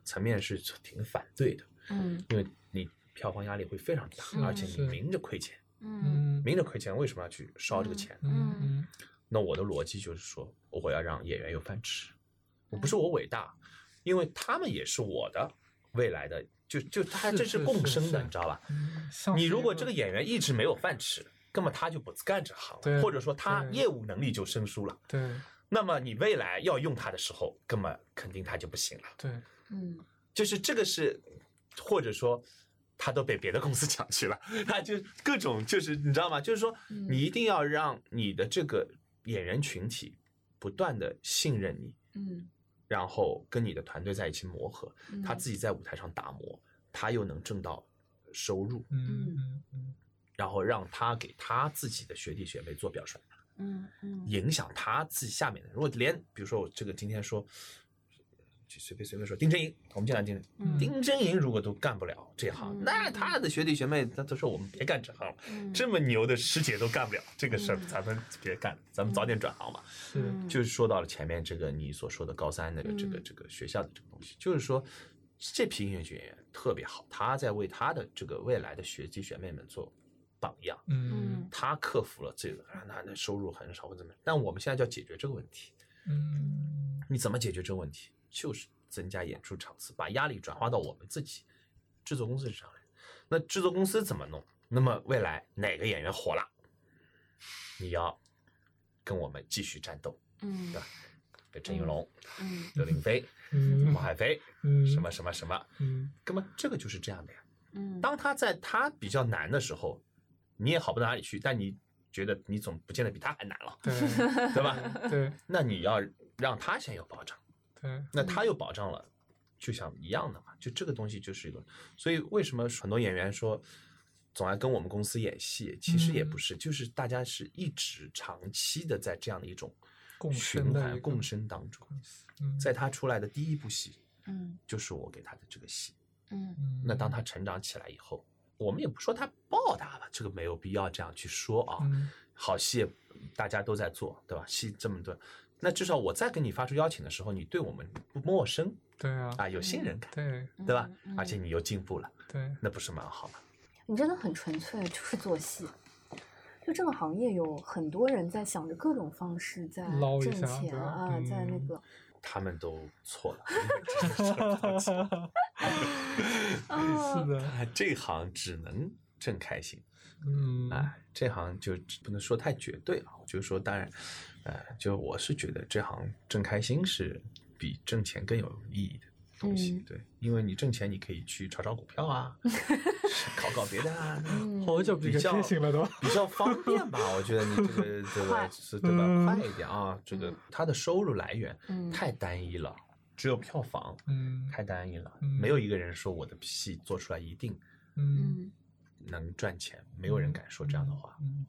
层面是挺反对的，嗯因为你票房压力会非常大，嗯而且你明着亏钱，嗯嗯明着亏钱为什么要去烧这个钱？嗯嗯那我的逻辑就是说，我要让演员有饭吃，我不是我伟大，因为他们也是我的未来的，就就他是这是共生的，你知道吧？你如果这个演员一直没有饭吃，那么他就不干这行了，或者说他业务能力就生疏了。对那么你未来要用他的时候，根本肯定他就不行了。对嗯就是这个是，或者说他都被别的公司抢去了，他就各种就是你知道吗？就是说嗯你一定要让你的这个演员群体不断的信任你，嗯然后跟你的团队在一起磨合，嗯他自己在舞台上打磨，他又能挣到收入，嗯嗯嗯然后让他给他自己的学弟学妹做表率。嗯嗯影响他自己下面的人。如果连比如说我这个今天说，就随便随便说丁真营，我们就来丁嗯丁真营如果都干不了这行，嗯那他的学弟学妹他都说我们别干这行了，嗯这么牛的师姐都干不了这个事儿，嗯咱们别干，咱们早点转行吧。是嗯就是说到了前面这个你所说的高三那个这个嗯这个学校的这个东西，就是说这批音乐剧演员特别好，他在为他的这个未来的学弟学妹们做榜样。嗯嗯他克服了这个，啊那那收入很少或怎么样，但我们现在就要解决这个问题。嗯你怎么解决这个问题？就是增加演出场次，把压力转化到我们自己制作公司身上来。那制作公司怎么弄？那么未来哪个演员火了，你要跟我们继续战斗，嗯对吧？跟郑云龙、嗯刘令飞、嗯王海飞，嗯什么什么什么，嗯那么这个就是这样的呀。嗯当他在他比较难的时候，你也好不到哪里去，但你觉得你总不见得比他还难了，对对吧？对那你要让他先有保障。对。那他又保障了，就像一样的嘛，就这个东西就是一个，所以为什么很多演员说总爱跟我们公司演戏，其实也不是，就是大家是一直长期的在这样的一种共循环共生当中，嗯。在他出来的第一部戏嗯。就是我给他的这个戏，嗯。嗯。那当他成长起来以后，我们也不说他报答了，这个没有必要这样去说啊，嗯。好戏大家都在做，对吧？戏这么多。那至少我再给你发出邀请的时候，你对我们不陌生对啊啊，有信任感，对对吧？嗯而且你又进步了，对那不是蛮好吗？你真的很纯粹，就是做戏。就这个行业有很多人在想着各种方式在挣捞一下对吧钱啊，在那嗯个他们都错了，<laughs> <laughs> 这行只能挣开心，嗯哎，这行就不能说太绝对啊。我就说，当然，呃，就我是觉得这行挣开心是比挣钱更有意义的东西。嗯对，因为你挣钱，你可以去炒炒股票啊，<laughs> 搞搞别的啊，嗯好久比较比较方便吧？我觉得你这个 <laughs> 这快个是对吧？嗯快一点啊，这个它的收入来源嗯太单一了，只有票房，嗯太单一了，嗯没有一个人说我的戏做出来一定嗯嗯，能赚钱，没有人敢说这样的话。嗯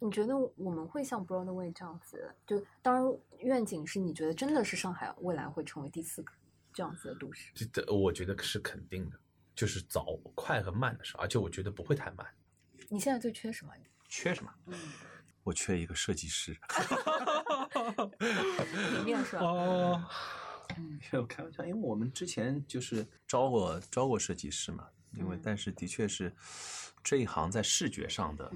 你觉得我们会像 Broadway 这样子？就当然愿景是你觉得真的是上海未来会成为第四个这样子的都市。这这我觉得是肯定的，就是早快和慢的时候，而且我觉得不会太慢。你现在最缺什么？缺什么？嗯，我缺一个设计师。<laughs> 平面是吧？哦我 <laughs> 开玩笑，因为我们之前就是招过招过设计师嘛，因为嗯。但是的确是这一行在视觉上的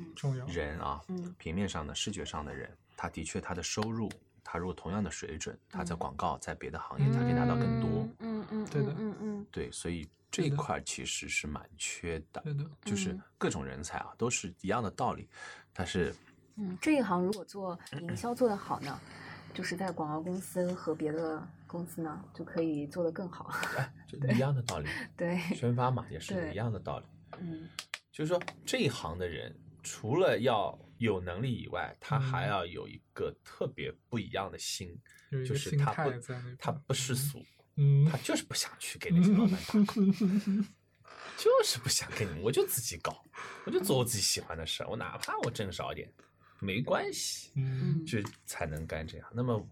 人啊，嗯。平面上的视觉上的人，他的确他的收入，他如果同样的水准，他在嗯。广告在别的行业他可以拿到更多，嗯嗯，对的嗯嗯。对，所以这一块其实是蛮缺的，对的，就是嗯。各种人才啊都是一样的道理，但是嗯，这一行如果做营销做得好呢，就是在广告公司和别的公司呢就可以做得更好。就 <laughs> 一样的道理，对，宣发嘛也 <laughs> 是一样的道理。嗯就是说这一行的人，除了要有能力以外，他还嗯要有一个特别不一样的心，就是他不他不世俗，嗯他就是不想去给那些老板打工，<laughs> 就是不想跟你，我就自己搞，我就做我自己喜欢的事儿，我哪怕我挣少点，没关系，嗯嗯就才能干这样。那么。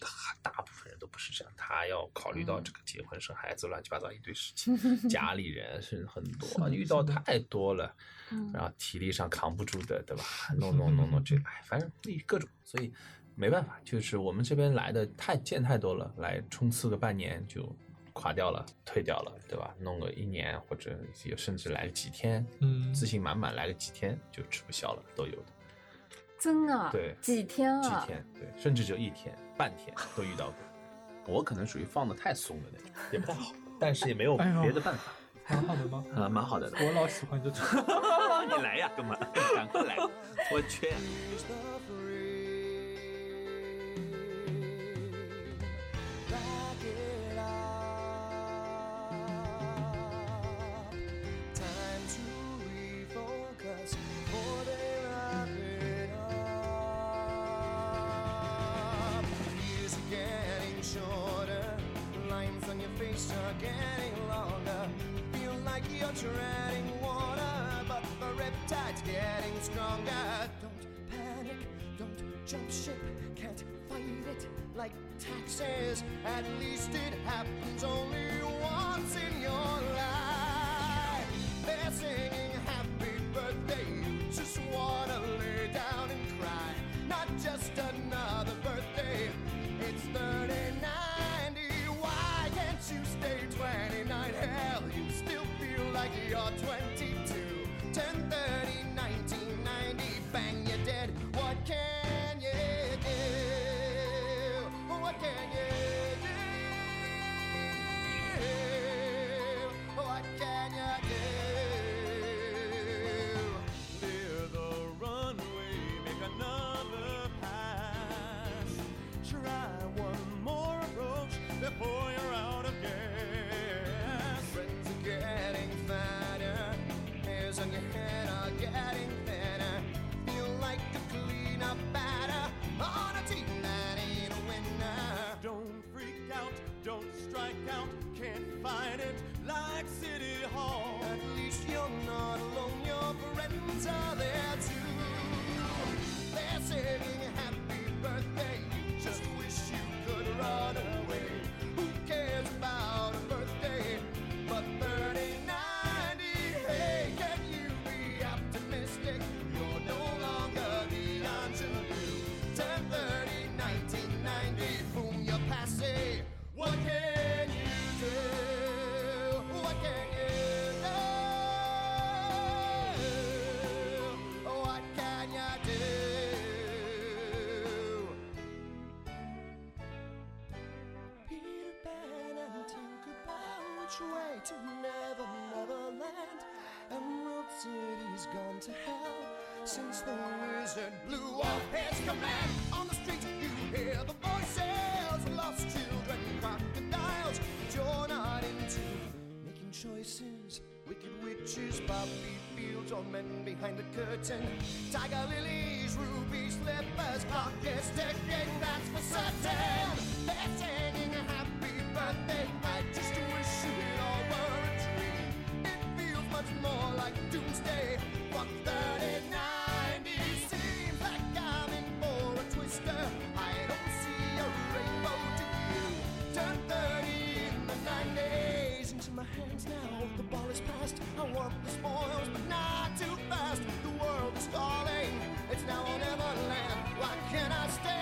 他大部分人都不是这样，他要考虑到嗯这个结婚、生孩子、乱七八糟一堆事情，<laughs> 家里人是很多，遇到太多了。嗯然后体力上扛不住的，对吧？<laughs> 弄弄弄弄这，哎，反正各种，所以没办法，就是我们这边来的太见太多了，来冲刺个半年就垮掉了，退掉了，对吧？弄个一年或者甚至来个几天，嗯自信满满来个几天就吃不消了，都有的，真的对几天啊几啊？天，对，甚至就一天、半天都遇到过。我可能属于放的太松的那种，也不太好，但是也没有别的办法，蛮好的吗？啊，蛮好的的。我老喜欢这种。<laughs> 你来呀，哥们，赶快来，我缺。Getting stronger. Don't panic, don't jump ship, can't fight it like taxes. At least it happens only once in your life. They're singing happy birthday, just wanna lay down and cry. Not just another birthday, it's 3090. Why can't you stay 29? Hell, you still feel like you're 22. 1030, can you do? What can you do? What can you do? It like City Hall. At least you're not alone, your friends are there wizard blew off his command. On the street, you hear the voices, lost children, crocodiles. But you're not into making choices. Wicked witches, poppy fields, or men behind the curtain. Tiger lilies, ruby slippers, clock is ticking, that's for certain. They're singing a happy birthday. I just wish it all were a dream. It feels much more like doomsday. Fuck 3090 knees into my hands now. The ball is passed. I want the spoils, but not too fast. The world is falling. It's now or never land. Why can't I stay?